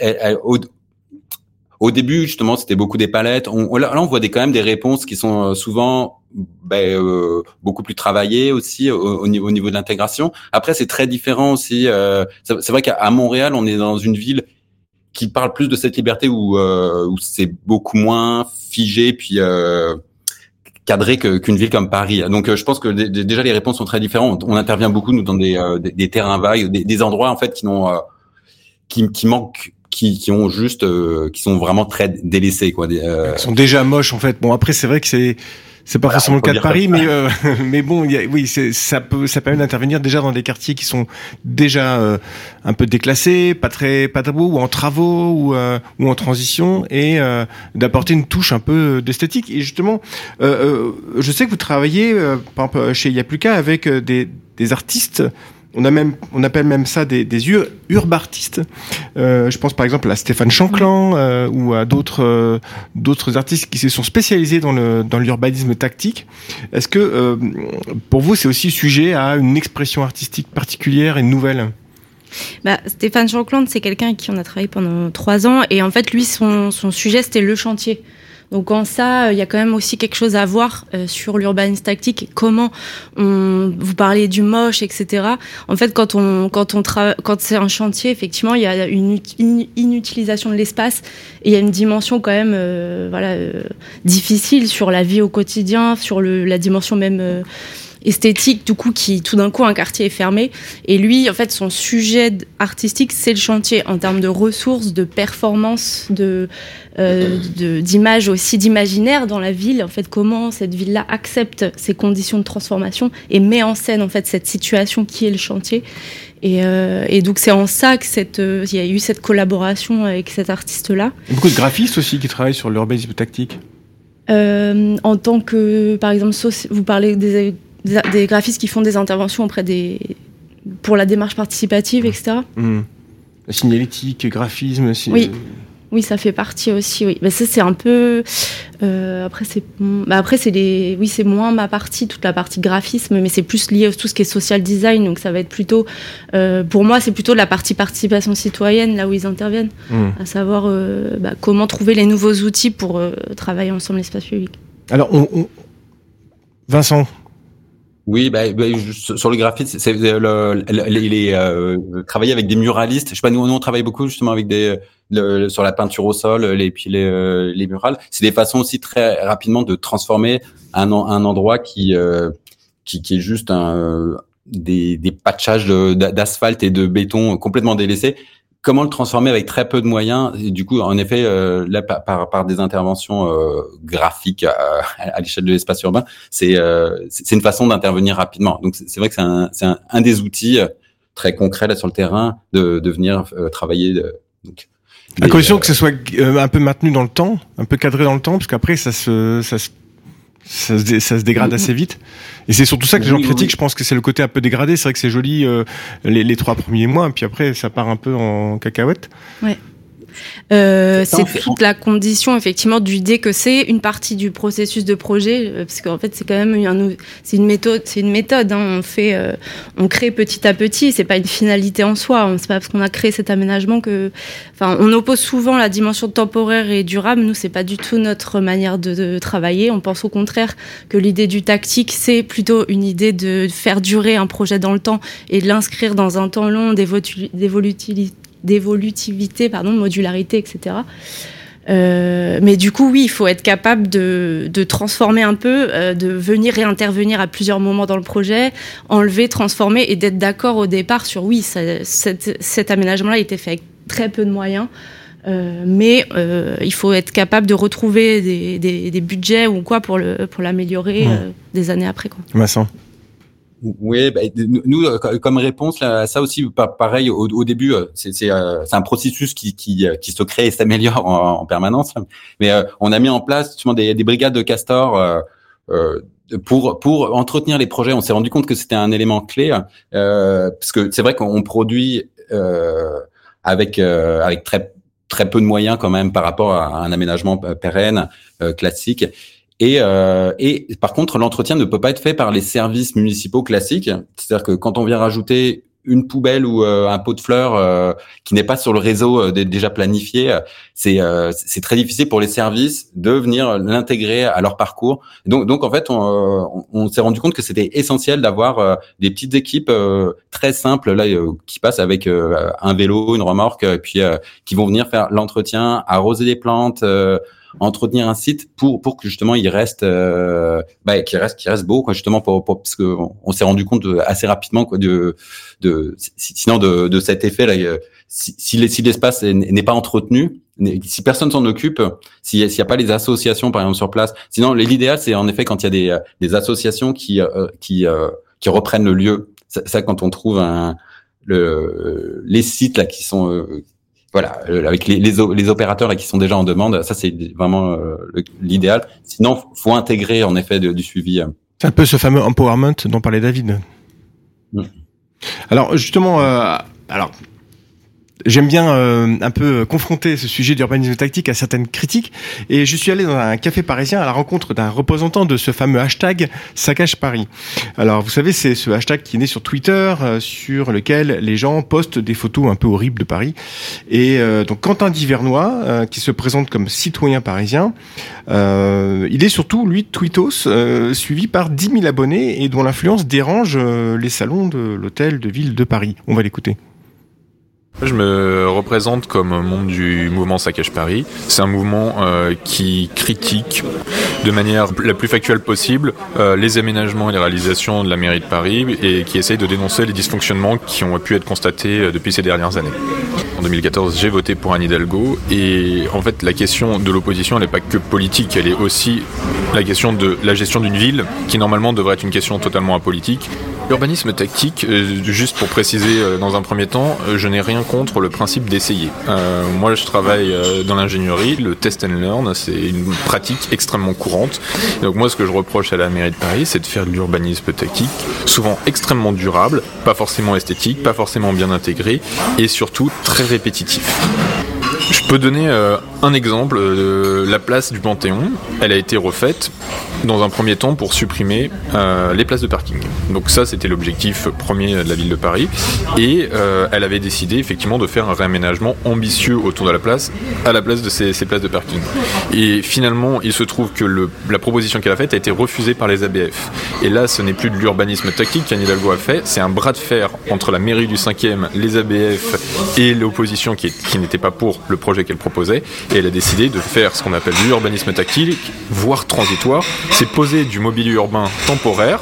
Au début justement c'était beaucoup des palettes. On, là on voit des quand même des réponses qui sont souvent ben, euh, beaucoup plus travaillé aussi au, au, niveau, au niveau de l'intégration. Après, c'est très différent aussi. Euh, c'est vrai qu'à Montréal, on est dans une ville qui parle plus de cette liberté où, euh, où c'est beaucoup moins figé puis euh, cadré qu'une qu ville comme Paris. Donc, je pense que déjà les réponses sont très différentes. On intervient beaucoup nous dans des, des, des terrains vagues, des, des, endroits en fait qui n'ont qui, qui manquent qui, qui ont juste euh, qui sont vraiment très délaissés quoi des, euh... Ils sont déjà moches en fait bon après c'est vrai que c'est C'est pas forcément le cas de Paris, mais euh, mais bon, y a, oui, ça peut ça permet d'intervenir déjà dans des quartiers qui sont déjà euh, un peu déclassés, pas très pas beau, ou en travaux ou euh, ou en transition, et d'apporter une touche un peu d'esthétique. Et justement, je sais que vous travaillez par exemple chez Yapluka avec des des artistes on, a même, on appelle même ça des, des urbartistes. Euh, je pense par exemple à Stéphane Chanclan euh, ou à d'autres euh, d'autres artistes qui se sont spécialisés dans le dans l'urbanisme tactique. Est-ce que pour vous c'est aussi sujet à une expression artistique particulière et nouvelle? Bah, Stéphane Chanclan, c'est quelqu'un avec qui on a travaillé pendant trois ans et en fait lui son, son sujet c'était le chantier. Donc en ça, il y a quand même aussi quelque chose à voir euh, sur l'urbanisme tactique. Comment on, vous parlez du moche, etc. En fait, quand on quand on quand c'est un chantier, effectivement, il y a une inutilisation de l'espace et il y a une dimension quand même, euh, voilà, euh, difficile sur la vie au quotidien, sur le, la dimension même esthétique, du coup, qui tout d'un coup un quartier est fermé. Et lui, en fait, son sujet artistique, c'est le chantier en termes de ressources, de performance, de euh, d'image aussi, d'imaginaire dans la ville. En fait, comment cette ville-là accepte ces conditions de transformation et met en scène en fait cette situation qui est le chantier. Et, euh, et donc c'est en ça que cette, euh, il y a eu cette collaboration avec cet artiste-là. Beaucoup de graphistes aussi qui travaillent sur l'urbanisme tactique. Euh, en tant que, par exemple, vous parlez des des, graphistes qui font des interventions auprès des pour la démarche participative, etc. Mmh. La signalétique, graphisme. Oui. Oui, ça fait partie aussi. Oui, mais ça c'est un peu. Euh, après c'est. Bah après c'est les. Oui, c'est moins ma partie, toute la partie graphisme, mais c'est plus lié à tout ce qui est social design. Donc ça va être plutôt. Euh, pour moi, c'est plutôt la partie participation citoyenne là où ils interviennent, mmh. à savoir euh, bah, comment trouver les nouveaux outils pour travailler ensemble l'espace public. Alors, on... Vincent, oui, bah, bah, sur le graphisme, c'est le, il est euh, travailler avec des muralistes. Je sais pas, nous, on travaille beaucoup justement avec des sur la peinture au sol, les puis les, euh, les murales. C'est des façons aussi très rapidement de transformer un, un endroit qui euh, qui, qui est juste un des, des patchages d'asphalte et de béton complètement délaissés comment le transformer avec très peu de moyens. Et du coup en effet euh, là par, par des interventions euh, graphiques euh, à, l'échelle de l'espace urbain c'est c'est une façon d'intervenir rapidement. Donc c'est vrai que c'est un, un, un, des outils très concrets là sur le terrain de, de venir travailler donc, à condition que ce soit un peu maintenu dans le temps un peu cadré dans le temps parce qu'après ça se ça se ça se, ça se dégrade assez vite. Et c'est surtout ça que les gens critiquent. Je pense que c'est le côté un peu dégradé. C'est vrai que c'est joli euh, les, les, trois premiers mois, puis après ça part un peu en cacahuète. Ouais. Euh, c'est toute la condition effectivement du dé que c'est une partie du processus de projet euh, parce qu'en fait c'est quand même une c'est une méthode c'est une méthode hein. on fait euh, on crée petit à petit c'est pas une finalité en soi c'est pas parce qu'on a créé cet aménagement que enfin on oppose souvent la dimension temporaire et durable. Nous c'est pas du tout notre manière de, de, travailler. On pense au contraire que l'idée du tactique c'est plutôt une idée de faire durer un projet dans le temps et de l'inscrire dans un temps long d'évolutivité d'évolutivité, pardon, de modularité, etc. Euh, mais du coup, oui, il faut être capable de, de transformer un peu, euh, de venir réintervenir à plusieurs moments dans le projet, enlever, transformer et d'être d'accord au départ sur oui, ça, cet, cet aménagement-là a été fait avec très peu de moyens. Euh, mais il faut être capable de retrouver des, des, des budgets ou quoi pour le pour l'améliorer euh, des années après. Quoi. Vincent. Oui, bah, nous, euh, comme réponse là, ça aussi, pareil, au, au début, euh, c'est euh, un processus qui, qui, qui, se crée et s'améliore en, en, permanence. Mais on a mis en place justement des, des brigades de castors euh, pour pour entretenir les projets. On s'est rendu compte que c'était un élément clé parce que c'est vrai qu'on produit avec avec très très peu de moyens quand même par rapport à un aménagement pérenne classique. Et, euh, et par contre, l'entretien ne peut pas être fait par les services municipaux classiques. C'est-à-dire que quand on vient rajouter une poubelle ou euh, un pot de fleurs euh, qui n'est pas sur le réseau euh, déjà planifié, c'est c'est très difficile pour les services de venir l'intégrer à leur parcours. Donc donc en fait, on, on, s'est rendu compte que c'était essentiel d'avoir des petites équipes très simples là qui passent avec un vélo, une remorque, et puis qui vont venir faire l'entretien, arroser les plantes entretenir un site pour pour que justement il reste, euh, bah, qu'il reste, qu'il reste beau, quoi, justement pour, pour parce que on, s'est rendu compte assez rapidement quoi de de sinon de, de cet effet là. Si, si l'espace n'est pas entretenu, si personne s'en occupe, s'il n'y a, pas les associations par exemple sur place, sinon l'idéal c'est en effet quand il y a des, des associations qui qui qui reprennent le lieu. Ça, ça, quand on trouve un le, les sites là qui sont euh, voilà avec les, les, les, opérateurs là qui sont déjà en demande, ça c'est vraiment euh, l'idéal. Sinon, faut intégrer en effet du suivi. C'est un peu ce fameux empowerment dont parlait David. Mm. Alors justement, euh, alors J'aime bien euh, un peu confronter ce sujet d'urbanisme tactique à certaines critiques et je suis allé dans un café parisien à la rencontre d'un représentant de ce fameux hashtag Saccage Paris. Alors vous savez c'est ce hashtag qui est né sur Twitter euh, sur lequel les gens postent des photos un peu horribles de Paris et euh, donc Quentin Divernois qui se présente comme citoyen parisien il est surtout lui tweetos suivi par 10 000 abonnés et dont l'influence dérange les salons de l'hôtel de ville de Paris. On va l'écouter. Je me représente comme membre du mouvement Saccage Paris. C'est un mouvement euh, qui critique de manière la plus factuelle possible euh, les aménagements et les réalisations de la mairie de Paris et qui essaye de dénoncer les dysfonctionnements qui ont pu être constatés euh, depuis ces dernières années. En 2014, j'ai voté pour Anne Hidalgo et en fait la question de l'opposition n'est pas que politique, elle est aussi la question de la gestion d'une ville qui normalement devrait être une question totalement apolitique L'urbanisme tactique, euh, juste pour préciser euh, dans un premier temps, euh, je n'ai rien contre le principe d'essayer. moi, je travaille dans l'ingénierie, le test and learn, c'est une pratique extrêmement courante. donc moi, ce que je reproche à la mairie de Paris, c'est de faire de l'urbanisme tactique, souvent extrêmement durable, pas forcément esthétique, pas forcément bien intégré, et surtout très répétitif. Je peux donner un exemple de la place du Panthéon. Elle a été refaite dans un premier temps pour supprimer euh, les places de parking. Donc ça, c'était l'objectif premier de la ville de Paris. Et euh, elle avait décidé effectivement de faire un réaménagement ambitieux autour de la place, à la place de ces, places de parking. Et finalement, il se trouve que la proposition qu'elle a faite a été refusée par les ABF. Et là, ce n'est plus de l'urbanisme tactique qu'Anne Hidalgo a fait, c'est un bras de fer entre la mairie du 5e, les ABF et l'opposition qui, qui n'était pas pour le projet qu'elle proposait. Et elle a décidé de faire ce qu'on appelle l'urbanisme tactique, voire transitoire, c'est poser du mobilier urbain temporaire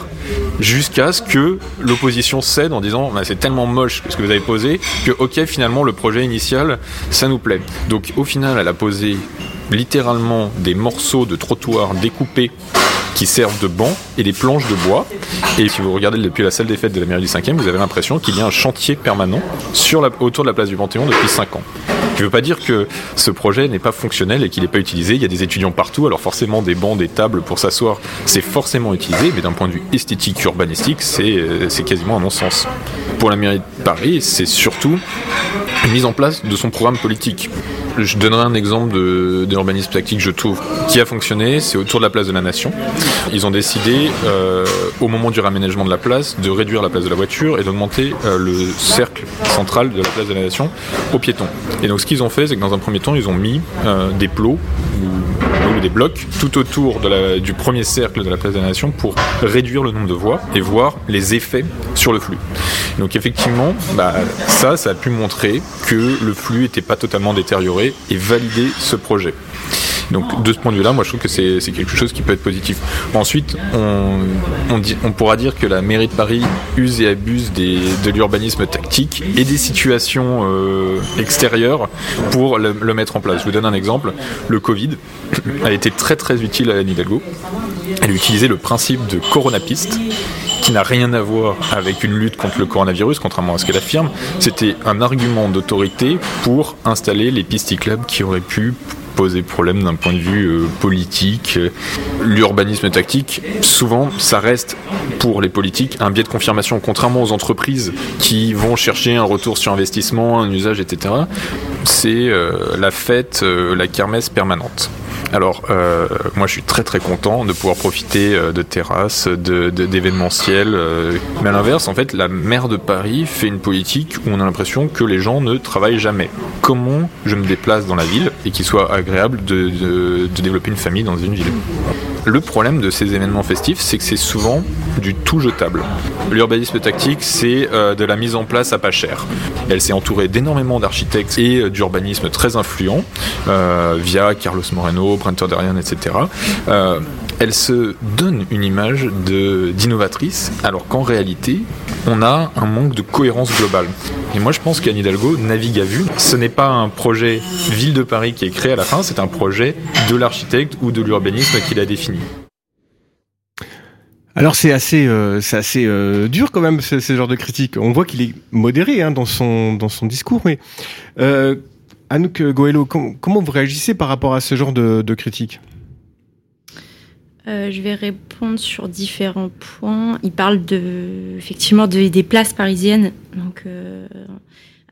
jusqu'à ce que l'opposition cède en disant bah, c'est tellement moche ce que vous avez posé que ok finalement le projet initial ça nous plaît. Donc au final elle a posé littéralement des morceaux de trottoir découpés qui servent de banc et des planches de bois. Et si vous regardez depuis la salle des fêtes de la mairie du 5e, vous avez l'impression qu'il y a un chantier permanent sur la, autour de la place du Panthéon depuis 5 ans. Qui ne veut pas dire que ce projet n'est pas fonctionnel et qu'il n'est pas utilisé. Il y a des étudiants partout, alors forcément des bancs, des tables pour s'asseoir, c'est forcément utilisé, mais d'un point de vue esthétique, urbanistique, c'est euh, quasiment un non-sens. Pour la mairie de Paris, c'est surtout une mise en place de son programme politique. Je donnerai un exemple d'urbanisme tactique, je trouve, qui a fonctionné, c'est autour de la place de la Nation. Ils ont décidé, euh, au moment du raménagement de la place, de réduire la place de la voiture et d'augmenter euh, le cercle central de la place de la Nation aux piétons. Et donc ce qu'ils ont fait, c'est que dans un premier temps, ils ont mis euh, des plots des blocs tout autour du premier cercle de la place de la Nation pour réduire le nombre de voies et voir les effets sur le flux. Donc effectivement, bah, ça a pu montrer que le flux n'était pas totalement détérioré et valider ce projet. Donc de ce point de vue-là, moi je trouve que c'est quelque chose qui peut être positif. Ensuite, on, pourra dire que la mairie de Paris use et abuse de l'urbanisme tactique et des situations euh, extérieures pour le, mettre en place. Je vous donne un exemple. Le Covid a été très très utile à Anne Hidalgo. Elle a utilisé le principe de coronapiste qui n'a rien à voir avec une lutte contre le coronavirus, contrairement à ce qu'elle affirme. C'était un argument d'autorité pour installer les pistes cyclables qui auraient pu poser problème d'un point de vue euh, politique. L'urbanisme tactique, souvent, ça reste pour les politiques un biais de confirmation, contrairement aux entreprises qui vont chercher un retour sur investissement, un usage, etc. C'est euh, la fête, euh, la kermesse permanente. Alors, euh, moi, je suis très très content de pouvoir profiter euh, de terrasses, d'événementiels. De, euh, mais à l'inverse, en fait, la maire de Paris fait une politique où on a l'impression que les gens ne travaillent jamais. Comment je me déplace dans la ville et qu'il soit agréable de, de développer une famille dans une ville? Le problème de ces événements festifs, c'est que c'est souvent du tout jetable. L'urbanisme tactique, c'est euh, de la mise en place à pas cher. Elle s'est entourée d'énormément d'architectes et euh, d'urbanisme très influents, euh, via Carlos Moreno, Printer Derian, etc. elle se donne une image d'innovatrice, alors qu'en réalité, on a un manque de cohérence globale. Et moi, je pense qu'Anne Hidalgo navigue à vue. Ce n'est pas un projet Ville de Paris qui est créé à la fin, c'est un projet de l'architecte ou de l'urbanisme qu'il a défini. Alors c'est assez, euh, c'est assez euh, dur quand même ce, genre de critique. On voit qu'il est modéré hein, dans son dans son discours, mais euh, Anouk Goello, comment vous réagissez par rapport à ce genre de, critique? Je vais répondre sur différents points. Il parle de, effectivement de, des places parisiennes. Donc,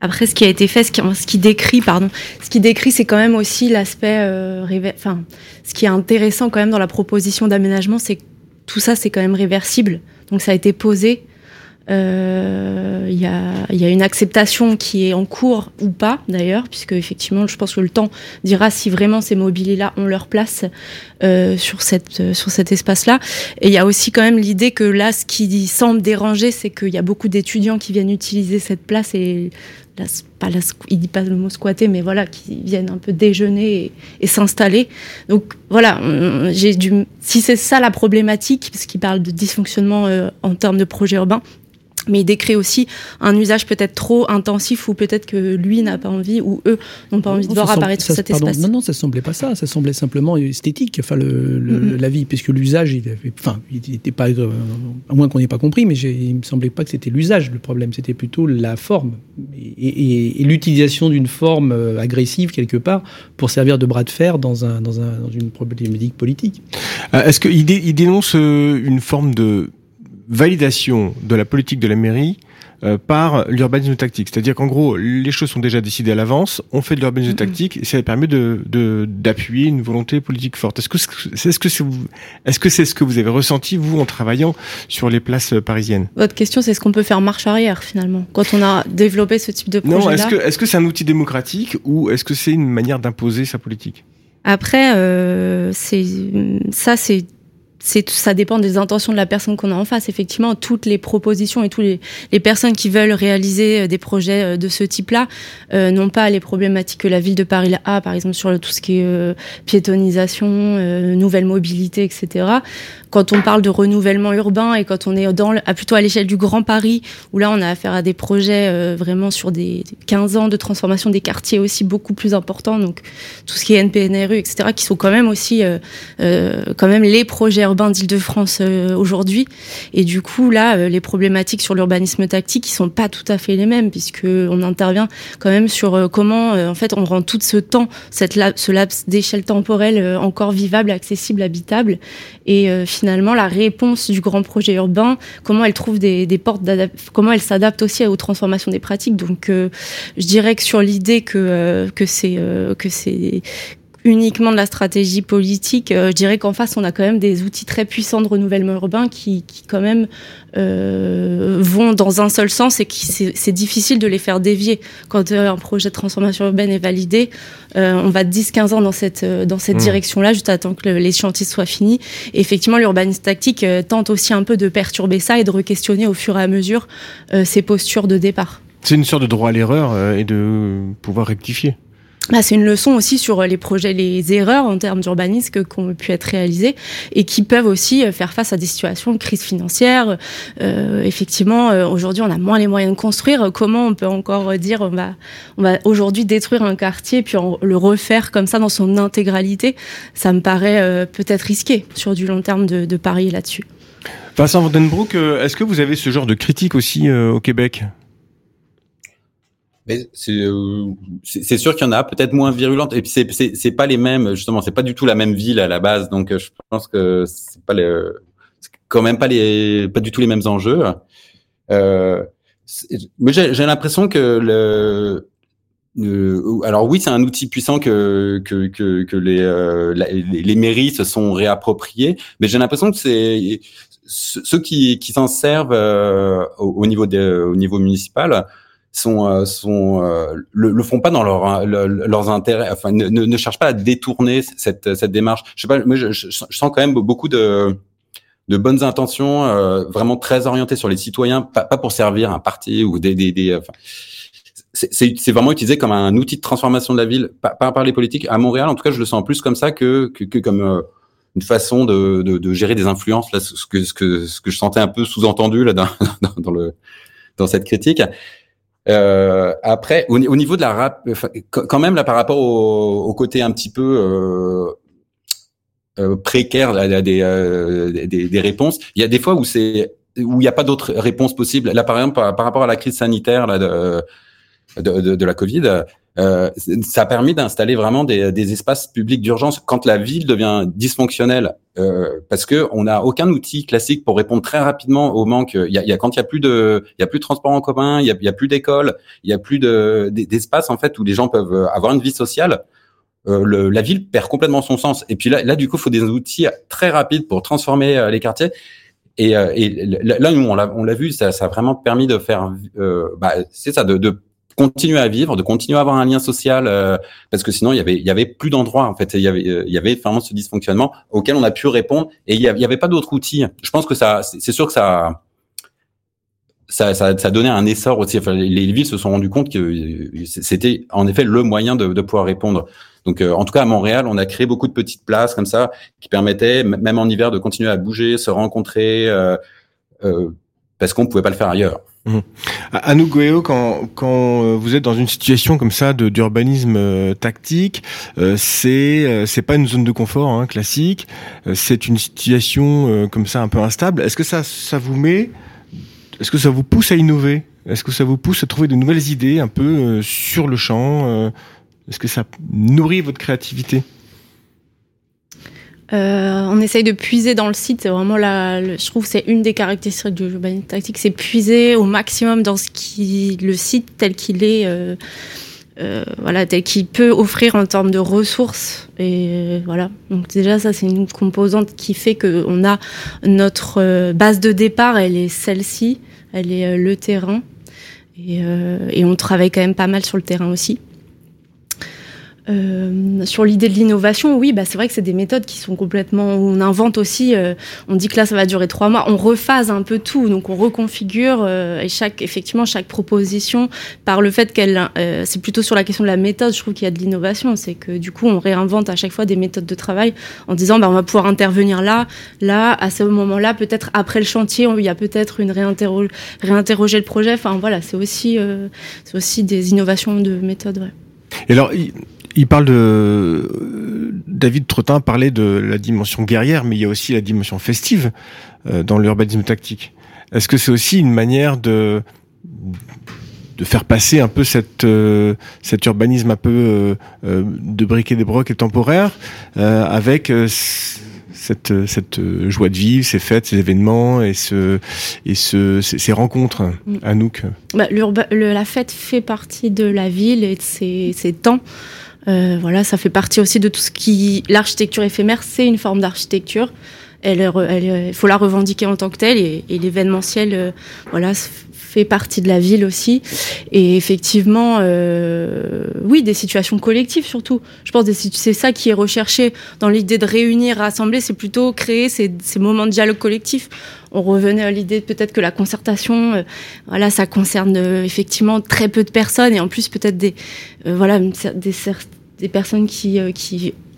après, ce qui a été fait, ce qui, ce qui décrit, pardon, ce qui décrit, c'est quand même aussi l'aspect, enfin, ce qui est intéressant quand même dans la proposition d'aménagement, c'est tout ça, c'est quand même réversible. Donc, ça a été posé il euh, y, a, y, a, une acceptation qui est en cours ou pas d'ailleurs, puisque effectivement, je pense que le temps dira si vraiment ces mobiliers-là ont leur place euh, sur cette euh, cet espace-là. Et il y a aussi quand même l'idée que là, ce qui semble déranger, c'est qu'il y a beaucoup d'étudiants qui viennent utiliser cette place et là, pas la, il dit pas le mot squatter, mais voilà, qui viennent un peu déjeuner et, s'installer. Donc voilà, j'ai du, si c'est ça la problématique, parce qu'il parle de dysfonctionnement euh, en termes de projet urbain, mais il décrit aussi un usage peut-être trop intensif ou peut-être que lui n'a pas envie ou eux n'ont pas envie de voir apparaître sur cet espace. Non, non, ça semblait pas ça. Ça semblait simplement esthétique. Enfin, le, le la vie, puisque l'usage, il enfin, il n'était pas, euh, à moins qu'on n'ait pas compris, mais il me semblait pas que c'était l'usage le problème. C'était plutôt la forme et, et, l'utilisation d'une forme euh, agressive quelque part pour servir de bras de fer dans un dans un dans une problématique politique. Euh, est-ce qu'il il dénonce une forme de validation de la politique de la mairie euh, par l'urbanisme tactique. C'est-à-dire qu'en gros, les choses sont déjà décidées à l'avance, on fait de l'urbanisme tactique et ça permet de d'appuyer une volonté politique forte. Est-ce que c'est est-ce que c'est est-ce que c'est ce que vous avez ressenti vous en travaillant sur les places parisiennes? Votre question, c'est ce qu'on peut faire marche arrière finalement quand on a développé ce type de projet Non, est-ce que est-ce que c'est un outil démocratique ou est-ce que c'est une manière d'imposer sa politique? Après, euh, c'est ça, c'est ça dépend des intentions de la personne qu'on a en face. Effectivement, toutes les propositions et toutes les, personnes qui veulent réaliser euh, des projets euh, de ce type-là euh, n'ont pas les problématiques que la ville de Paris a, par exemple sur tout ce qui est euh, piétonisation, nouvelle mobilité, etc. Quand on parle de renouvellement urbain et quand on est à plutôt à l'échelle du Grand Paris, où là on a affaire à des projets vraiment sur des 15 ans de transformation des quartiers aussi beaucoup plus importants, donc tout ce qui est NPNRU, etc., qui sont quand même aussi quand même les projets urbain d'Île-de-France euh, aujourd'hui. Et du coup, là, euh, les problématiques sur l'urbanisme tactique, ils sont pas tout à fait les mêmes, puisque on intervient quand même sur euh, comment, en fait, on rend tout ce temps, cette ce laps d'échelle temporelle encore vivable, accessible, habitable. Et finalement, la réponse du grand projet urbain, comment elle trouve des, des portes comment elle s'adapte aussi aux transformations des pratiques. Donc, je dirais que sur l'idée que que c'est que c'est uniquement de la stratégie politique, euh, je dirais qu'en face, on a quand même des outils très puissants de renouvellement urbain qui, qui quand même euh, vont dans un seul sens et qui c'est difficile de les faire dévier. Quand euh, un projet de transformation urbaine est validé, euh, on va 10-15 ans dans cette, dans cette mmh. direction-là, juste à temps que les chantiers soient finis. Et effectivement, l'urbanisme tactique tente aussi un peu de perturber ça et de re-questionner au fur et à mesure ses postures de départ. C'est une sorte de droit à l'erreur et de pouvoir rectifier. Bah, c'est une leçon aussi sur euh, les projets, les erreurs en termes d'urbanisme qui ont pu être réalisées et qui peuvent aussi euh, faire face à des situations de crise financière. Euh, effectivement, euh, aujourd'hui, on a moins les moyens de construire. Comment on peut encore dire on va, on va aujourd'hui détruire un quartier puis le refaire comme ça dans son intégralité? Ça me paraît euh, peut-être risqué sur du long terme de, de parier là-dessus. Vincent Vandenbroek, est-ce que vous avez ce genre de critique aussi au Québec? euh, c'est sûr qu'il y en a peut-être moins virulentes. Et puis c'est pas les mêmes justement c'est pas du tout la même ville à la base. Donc euh, je pense que c'est pas les quand même pas les pas du tout les mêmes enjeux. Euh, mais j'ai l'impression que le alors oui, c'est un outil puissant que que que, que les, euh, les, mairies se sont réappropriés, mais j'ai l'impression que c'est ceux qui qui s'en servent au, niveau de, au niveau municipal sont euh, sont euh, le, le, font pas dans leur, leurs intérêts enfin ne, ne, cherchent pas à détourner cette cette démarche je sais pas mais je, je, sens quand même beaucoup de de bonnes intentions, euh, vraiment très orientées sur les citoyens, pas, pas pour servir un parti ou des, des, des enfin, c'est vraiment utilisé comme un outil de transformation de la ville par, par, les politiques. À Montréal, en tout cas, je le sens plus comme ça que, que, que comme euh, une façon de, de, de, gérer des influences. Là, ce que, ce que, ce que je sentais un peu sous-entendu là dans, dans, dans, le dans cette critique. Euh, après, au, au, niveau de la rap, quand même là par rapport au, côté un petit peu euh, euh, précaire des, euh, des, des, réponses. Il y a des fois où c'est où il n'y a pas d'autres réponses possibles. Là, par exemple, par, rapport à la crise sanitaire là, de, de, de la Covid, euh, ça a permis d'installer vraiment des, des, espaces publics d'urgence quand la ville devient dysfonctionnelle, euh, parce que on n'a aucun outil classique pour répondre très rapidement au manque. Il y a, y a quand il y a plus de, il y a plus de transport en commun, il y a, plus d'école, il y a plus de d'espace en fait où les gens peuvent avoir une vie sociale. Euh, le, la ville perd complètement son sens. Et puis là, là du coup, il faut des outils très rapides pour transformer euh, les quartiers. Et, euh, et là, nous, on l'a, on l'a vu, ça, ça a vraiment permis de faire, bah, c'est ça, de, de, continuer à vivre, de continuer à avoir un lien social, parce que sinon, il y avait, il y avait plus d'endroits en fait. Il y avait, il y avait vraiment ce dysfonctionnement auquel on a pu répondre. Et il y avait, pas d'autres outils. Je pense que ça, c'est sûr que ça. Ça, ça, ça donnait un essor aussi. Les villes se sont rendues compte que c'était en effet le moyen de, de pouvoir répondre. Donc, euh, en tout cas, à Montréal, on a créé beaucoup de petites places comme ça qui permettaient, même en hiver, de continuer à bouger, se rencontrer, euh, euh, parce qu'on pouvait pas le faire ailleurs. Mmh. Anouk Goéo, quand, quand euh, vous êtes dans une situation comme ça de d'urbanisme euh, tactique, euh, c'est c'est pas une zone de confort hein, classique. c'est une situation comme ça un peu instable. Est-ce que ça ça vous met, est-ce que ça vous pousse à innover? Est-ce que ça vous pousse à trouver de nouvelles idées un peu sur le champ est-ce que ça nourrit votre créativité? Euh, on essaye de puiser dans le site. C'est vraiment la, je trouve, c'est une des caractéristiques du urbanisme tactique, c'est puiser au maximum dans ce qui, le site tel qu'il est, euh, euh, voilà, tel qu'il peut offrir en termes de ressources. Et euh, voilà. Donc déjà, ça, c'est une composante qui fait que on a notre euh, base de départ, elle est celle-ci, elle est le terrain, et, et on travaille quand même pas mal sur le terrain aussi. Euh, sur l'idée de l'innovation, oui, bah c'est vrai que c'est des méthodes qui sont complètement. On invente aussi. Euh, on dit que là, ça va durer trois mois. On rephase un peu tout, donc on reconfigure euh, et chaque, effectivement, chaque proposition, par le fait qu'elle, c'est plutôt sur la question de la méthode. Je trouve qu'il y a de l'innovation, c'est que du coup, on réinvente à chaque fois des méthodes de travail en disant, bah, on va pouvoir intervenir là, là, à ce moment-là, peut-être après le chantier, il y a peut-être une réinterro réinterroger le projet. Enfin voilà, c'est aussi, c'est aussi des innovations de méthode. Ouais. Et alors, il parle de David Trottin parlait de la dimension guerrière, mais il y a aussi la dimension festive euh, dans l'urbanisme tactique. Est-ce que c'est aussi une manière de de faire passer un peu cette euh, cet urbanisme un peu euh, euh de briquet des brocs et temporaire euh, avec cette cette joie de vivre, ces fêtes, ces événements et ce et ce ces, ces rencontres. Mm. Anouk. Bah, le, la fête fait partie de la ville et de ses, ses temps. Euh, voilà, ça fait partie aussi de tout ce qui l'architecture éphémère, c'est une forme d'architecture. Elle, il faut la revendiquer en tant que telle et, et l'événementiel, euh, voilà, fait partie de la ville aussi. Et effectivement, euh, oui, des situations collectives surtout. Je pense que c'est ça qui est recherché dans l'idée de réunir, rassembler, c'est plutôt créer ces, ces, moments de dialogue collectif. On revenait à l'idée peut-être que la concertation, euh, voilà, ça concerne euh, effectivement très peu de personnes et en plus peut-être des, euh, voilà, des, personnes qui,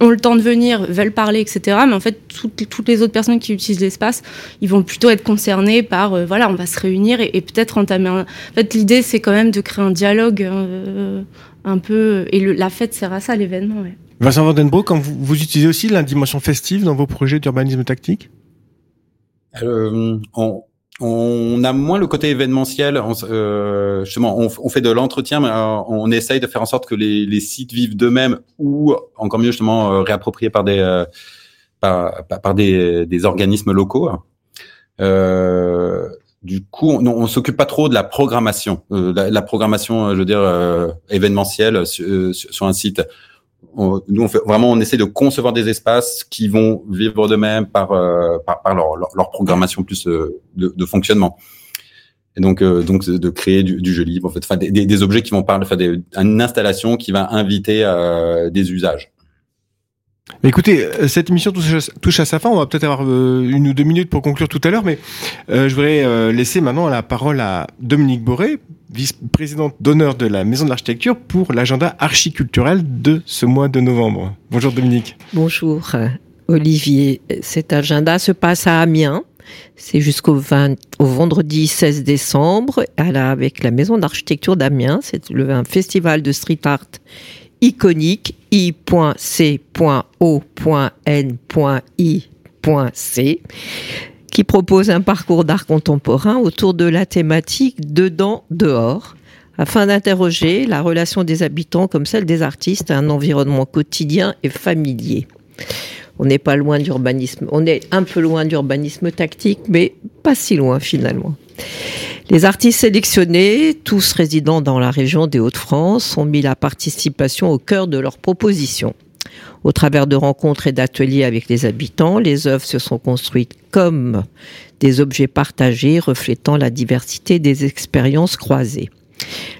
ont le temps de venir, veulent parler, etc. Mais en fait, toutes, les autres personnes qui utilisent l'espace, ils vont plutôt être concernés par, voilà, on va se réunir et, peut-être entamer. En fait, l'idée, c'est quand même de créer un dialogue un peu... Et la fête sert à ça, l'événement. Vincent Vandenbroek, vous, vous utilisez aussi la dimension festive dans vos projets d'urbanisme tactique? Euh, on, on a moins le côté événementiel. On, euh, justement, on, fait de l'entretien, mais euh, on essaye de faire en sorte que les, sites vivent d'eux-mêmes ou encore mieux justement euh, réappropriés par des par, des, des, organismes locaux. Du coup, on, s'occupe pas trop de la programmation, la, la, programmation, je veux dire événementielle sur un site on, nous, vraiment, on essaie de concevoir des espaces qui vont vivre de même par, euh, par, leur, leur, programmation plus euh, de, fonctionnement. Et donc, euh, donc de créer du, jeu libre, en fait, des, des, objets qui vont parler, enfin, des, une installation qui va inviter euh, des usages. Écoutez, euh, cette émission touche à sa fin. On va peut-être avoir euh, une ou deux minutes pour conclure tout à l'heure, mais euh, je voudrais laisser maintenant la parole à Dominique Boré, vice-présidente d'honneur de la Maison de l'Architecture, pour l'agenda archiculturel de ce mois de novembre. Bonjour Dominique. Bonjour Olivier. Cet agenda se passe à Amiens. C'est jusqu'au au vendredi 16 décembre avec la Maison d'Architecture d'Amiens. C'est un festival de street art iconique i.c.o.n.i.c qui propose un parcours d'art contemporain autour de la thématique dedans, dehors, afin d'interroger la relation des habitants comme celle des artistes à un environnement quotidien et familier. On n'est pas loin d'urbanisme, on est un peu loin d'urbanisme tactique, mais pas si loin finalement. Les artistes sélectionnés, tous résidant dans la région des Hauts-de-France, ont mis la participation au cœur de leurs propositions. Au travers de rencontres et d'ateliers avec les habitants, les œuvres se sont construites comme des objets partagés reflétant la diversité des expériences croisées.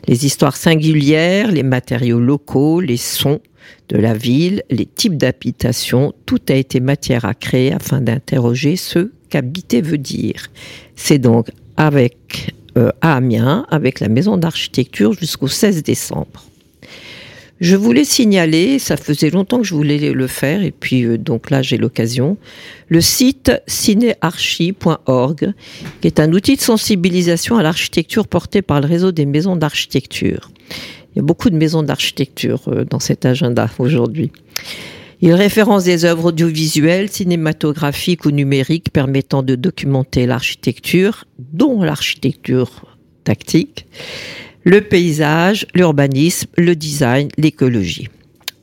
Les histoires singulières, les matériaux locaux, les sons de la ville, les types d'habitation, tout a été matière à créer afin d'interroger ce qu'habiter veut dire. C'est donc avec, euh, Amiens avec la maison d'architecture jusqu'au 16 décembre. Je voulais signaler, ça faisait longtemps que je voulais le faire, et puis euh, donc là j'ai l'occasion, le site cinéarchi.org, qui est un outil de sensibilisation à l'architecture porté par le réseau des maisons d'architecture. Il y a beaucoup de maisons d'architecture euh, dans cet agenda aujourd'hui. Il référence des œuvres audiovisuelles, cinématographiques ou numériques permettant de documenter l'architecture, dont l'architecture tactique, le paysage, l'urbanisme, le design, l'écologie.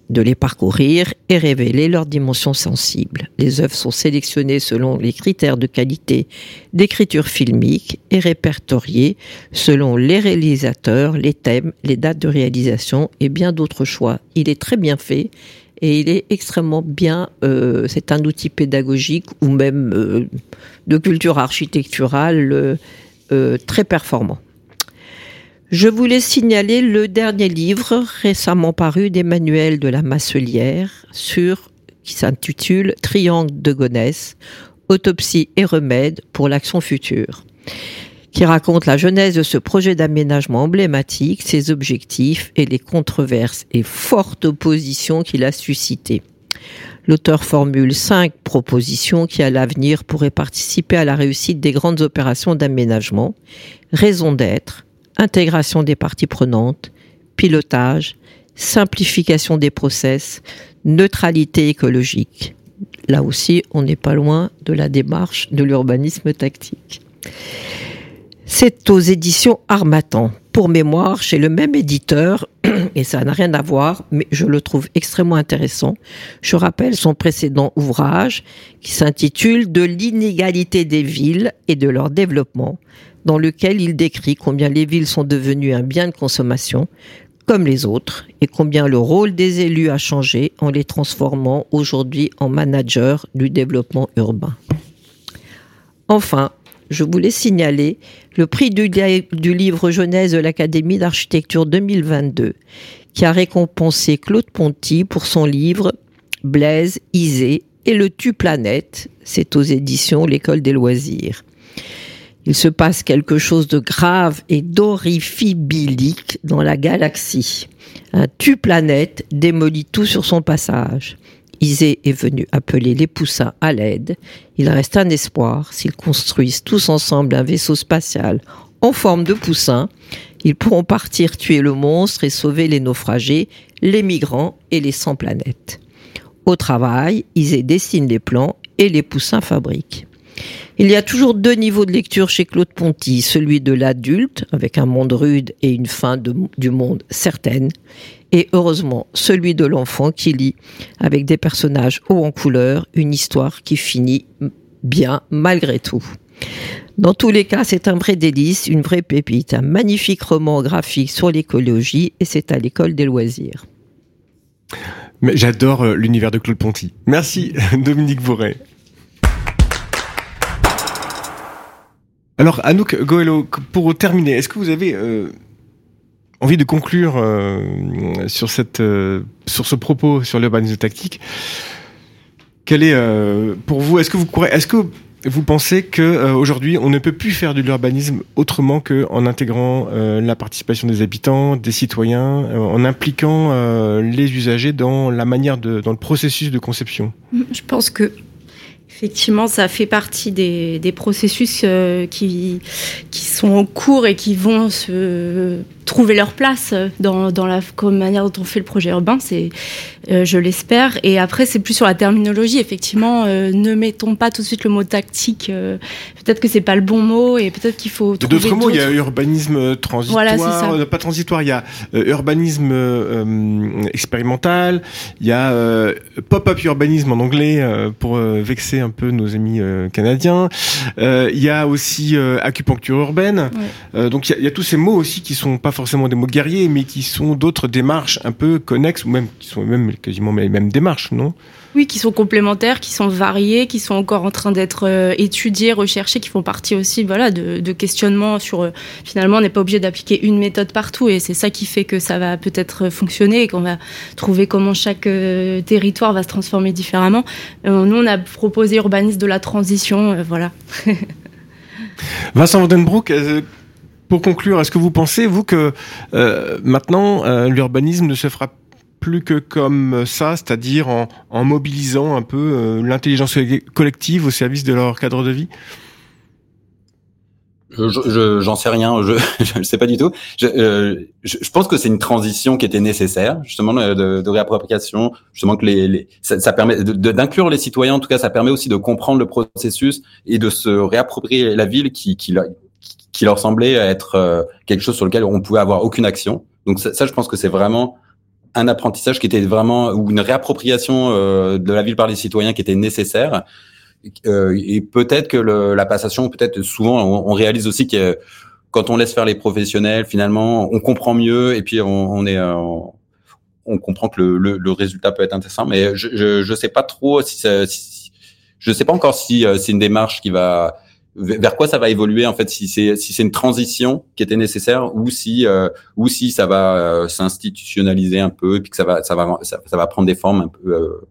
De les parcourir et révéler leurs dimensions sensibles. Les œuvres sont sélectionnées selon les critères de qualité d'écriture filmique et répertoriées selon les réalisateurs, les thèmes, les dates de réalisation et bien d'autres choix. Il est très bien fait et il est extrêmement bien. Euh, c'est un outil pédagogique ou même euh, de culture architecturale euh, très performant. Je voulais signaler le dernier livre récemment paru d'Emmanuel de la Masselière sur qui s'intitule Triangle de Gonesse, autopsie et remède pour l'action future qui raconte la genèse de ce projet d'aménagement emblématique, ses objectifs et les controverses et fortes oppositions qu'il a suscitées. L'auteur formule cinq propositions qui, à l'avenir, pourraient participer à la réussite des grandes opérations d'aménagement. Raison d'être, intégration des parties prenantes, pilotage, simplification des process, neutralité écologique. Là aussi, on n'est pas loin de la démarche de l'urbanisme tactique. C'est aux éditions Armatan. Pour mémoire, chez le même éditeur, et ça n'a rien à voir, mais je le trouve extrêmement intéressant. Je rappelle son précédent ouvrage qui s'intitule De l'inégalité des villes et de leur développement, dans lequel il décrit combien les villes sont devenues un bien de consommation, comme les autres, et combien le rôle des élus a changé en les transformant aujourd'hui en managers du développement urbain. Enfin, je voulais signaler le prix du, livre jeunesse de l'Académie d'architecture 2022, qui a récompensé Claude Ponty pour son livre Blaise, Isée et le Tu Planète. C'est aux éditions L'École des loisirs. Il se passe quelque chose de grave et d'horrifibilique dans la galaxie. Un Tu Planète démolit tout sur son passage. Isée est venu appeler les poussins à l'aide. Il reste un espoir. S'ils construisent tous ensemble un vaisseau spatial en forme de poussin, ils pourront partir tuer le monstre et sauver les naufragés, les migrants et les sans planètes. Au travail, Isée dessine les plans et les poussins fabriquent. Il y a toujours deux niveaux de lecture chez Claude Ponty, celui de l'adulte, avec un monde rude et une fin du monde certaine, et heureusement celui de l'enfant qui lit, avec des personnages hauts en couleur, une histoire qui finit bien malgré tout. Dans tous les cas, c'est un vrai délice, une vraie pépite, un magnifique roman graphique sur l'écologie, et c'est à l'école des loisirs. J'adore euh, l'univers de Claude Ponty. Merci Dominique Bourret. Alors, Anouk Goelo, pour terminer, est-ce que vous avez euh, envie de conclure euh, sur, cette, euh, sur ce propos sur l'urbanisme tactique? Quel est pour vous Est-ce que vous est-ce que vous pensez que aujourd'hui on ne peut plus faire de l'urbanisme autrement que en intégrant la participation des habitants, des citoyens, en impliquant les usagers dans la manière de dans le processus de conception? Je pense que Effectivement, ça fait partie des, des processus euh, qui, qui sont en cours et qui vont se trouver leur place dans, dans la comme manière dont on fait le projet urbain, c'est, euh, je l'espère. Et après, c'est plus sur la terminologie. Effectivement, euh, ne mettons pas tout de suite le mot tactique. euh, peut-être que c'est pas le bon mot et peut-être qu'il faut. De D'autres mots, il y a urbanisme transitoire, Voilà, c'est ça. euh, pas transitoire, il y a euh, urbanisme euh, expérimental, il y a euh, pop-up urbanisme en anglais euh, pour euh, vexer un peu nos amis euh, canadiens. Euh, il y a aussi euh, acupuncture urbaine. Euh, donc il y, y a tous ces mots aussi qui sont pas forcément des mots guerriers, mais qui sont d'autres démarches un peu connexes ou même qui sont même quasiment les mêmes démarches, non? Oui, qui sont complémentaires, qui sont variés, qui sont encore en train d'être euh, étudiés, recherchés, qui font partie aussi voilà, de, de questionnements sur... euh, finalement, on n'est pas obligé d'appliquer une méthode partout et c'est ça qui fait que ça va peut-être fonctionner et qu'on va trouver comment chaque euh, territoire va se transformer différemment. Euh, nous, on a proposé urbanisme de la transition, euh, voilà. Vincent Vandenbroek, euh, pour conclure, est-ce que vous pensez, vous, que euh, maintenant, euh, l'urbanisme ne se fera plus que comme ça, c'est-à-dire en, en mobilisant un peu euh, l'intelligence collective au service de leur cadre de vie? Je- je- J'en sais rien, je je ne sais pas du tout. Je, euh, je, je pense que c'est une transition qui était nécessaire, justement de, de, de réappropriation, justement que les, les ça, ça permet d'inclure les citoyens. En tout cas, ça permet aussi de comprendre le processus et de se réapproprier la ville qui qui, qui leur semblait être euh, quelque chose sur lequel on pouvait avoir aucune action. Donc ça, je pense que c'est vraiment un apprentissage qui était vraiment ou une réappropriation euh, de la ville par les citoyens qui était nécessaire. Euh, et peut-être que le, la passation, peut-être souvent, on, on réalise aussi que quand on laisse faire les professionnels, finalement, on comprend mieux et puis on, on est, euh, on comprend que le, le, le résultat peut être intéressant. Mais je, je, je sais pas trop si, ça- je sais pas encore si euh, c'est une démarche qui va vers quoi ça va évoluer en fait si c'est si c'est une transition qui était nécessaire ou si euh, ou si ça va euh, s'institutionnaliser un peu et puis que ça va ça va ça, va prendre des formes un peu euh,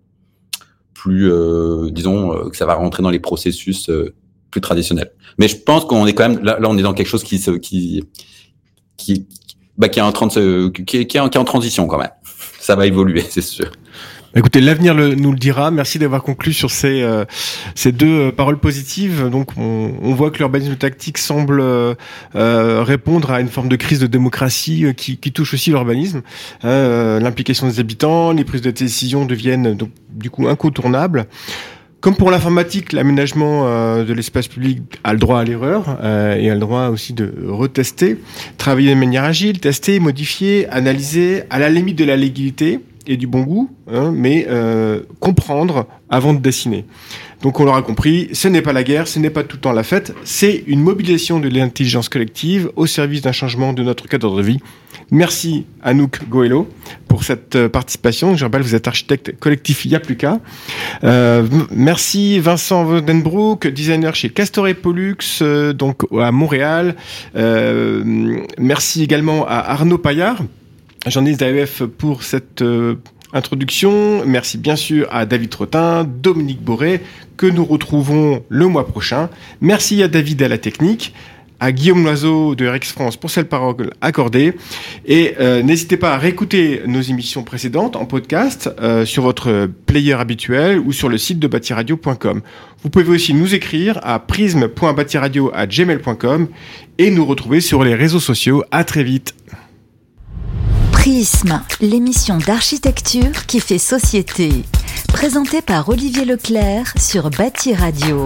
plus euh, disons euh, que ça va rentrer dans les processus euh, plus traditionnels. Mais je pense qu'on est quand même là, là on est dans quelque chose qui se qui qui bah, qui est en train de se qui est en, qui est en transition quand même. Ça va évoluer c'est sûr Écoutez, l'avenir nous le dira. Merci d'avoir conclu sur ces, euh, ces deux euh, paroles positives. Donc, on, on voit que l'urbanisme tactique semble euh, euh, répondre à une forme de crise de démocratie euh, qui, qui touche aussi l'urbanisme. L'implication des habitants, les prises de décision deviennent donc du coup incontournables. Comme pour l'informatique, l'aménagement de l'espace public a le droit à l'erreur et a le droit aussi de retester, travailler de manière agile, tester, modifier, analyser, à la limite de la légalité et du bon goût, hein, mais euh, comprendre avant de dessiner. Donc on l'aura compris, ce n'est pas la guerre, ce n'est pas tout le temps la fête, c'est une mobilisation de l'intelligence collective au service d'un changement de notre cadre de vie. Merci Anouk Goello pour cette euh, participation. Je rappelle, vous êtes architecte collectif Il y a plus qu'à. Euh, merci Vincent Vandenbroek, designer chez Castor et Pollux, donc à Montréal. Merci également à Arnaud Paillard, journaliste d'AEF pour cette euh, introduction. Merci bien sûr à David Trottin, Dominique Boré, que nous retrouvons le mois prochain. Merci à David à la technique à Guillaume Loiseau de RX France pour cette parole accordée. Et euh, n'hésitez pas à réécouter nos émissions précédentes en podcast euh, sur votre player habituel ou sur le site de bâtiradio.com. Vous pouvez aussi nous écrire à prisme.bâtiradio.gmail.com et nous retrouver sur les réseaux sociaux. À très vite. Prisme, l'émission d'architecture qui fait société. Présentée par Olivier Leclerc sur Bâti Radio.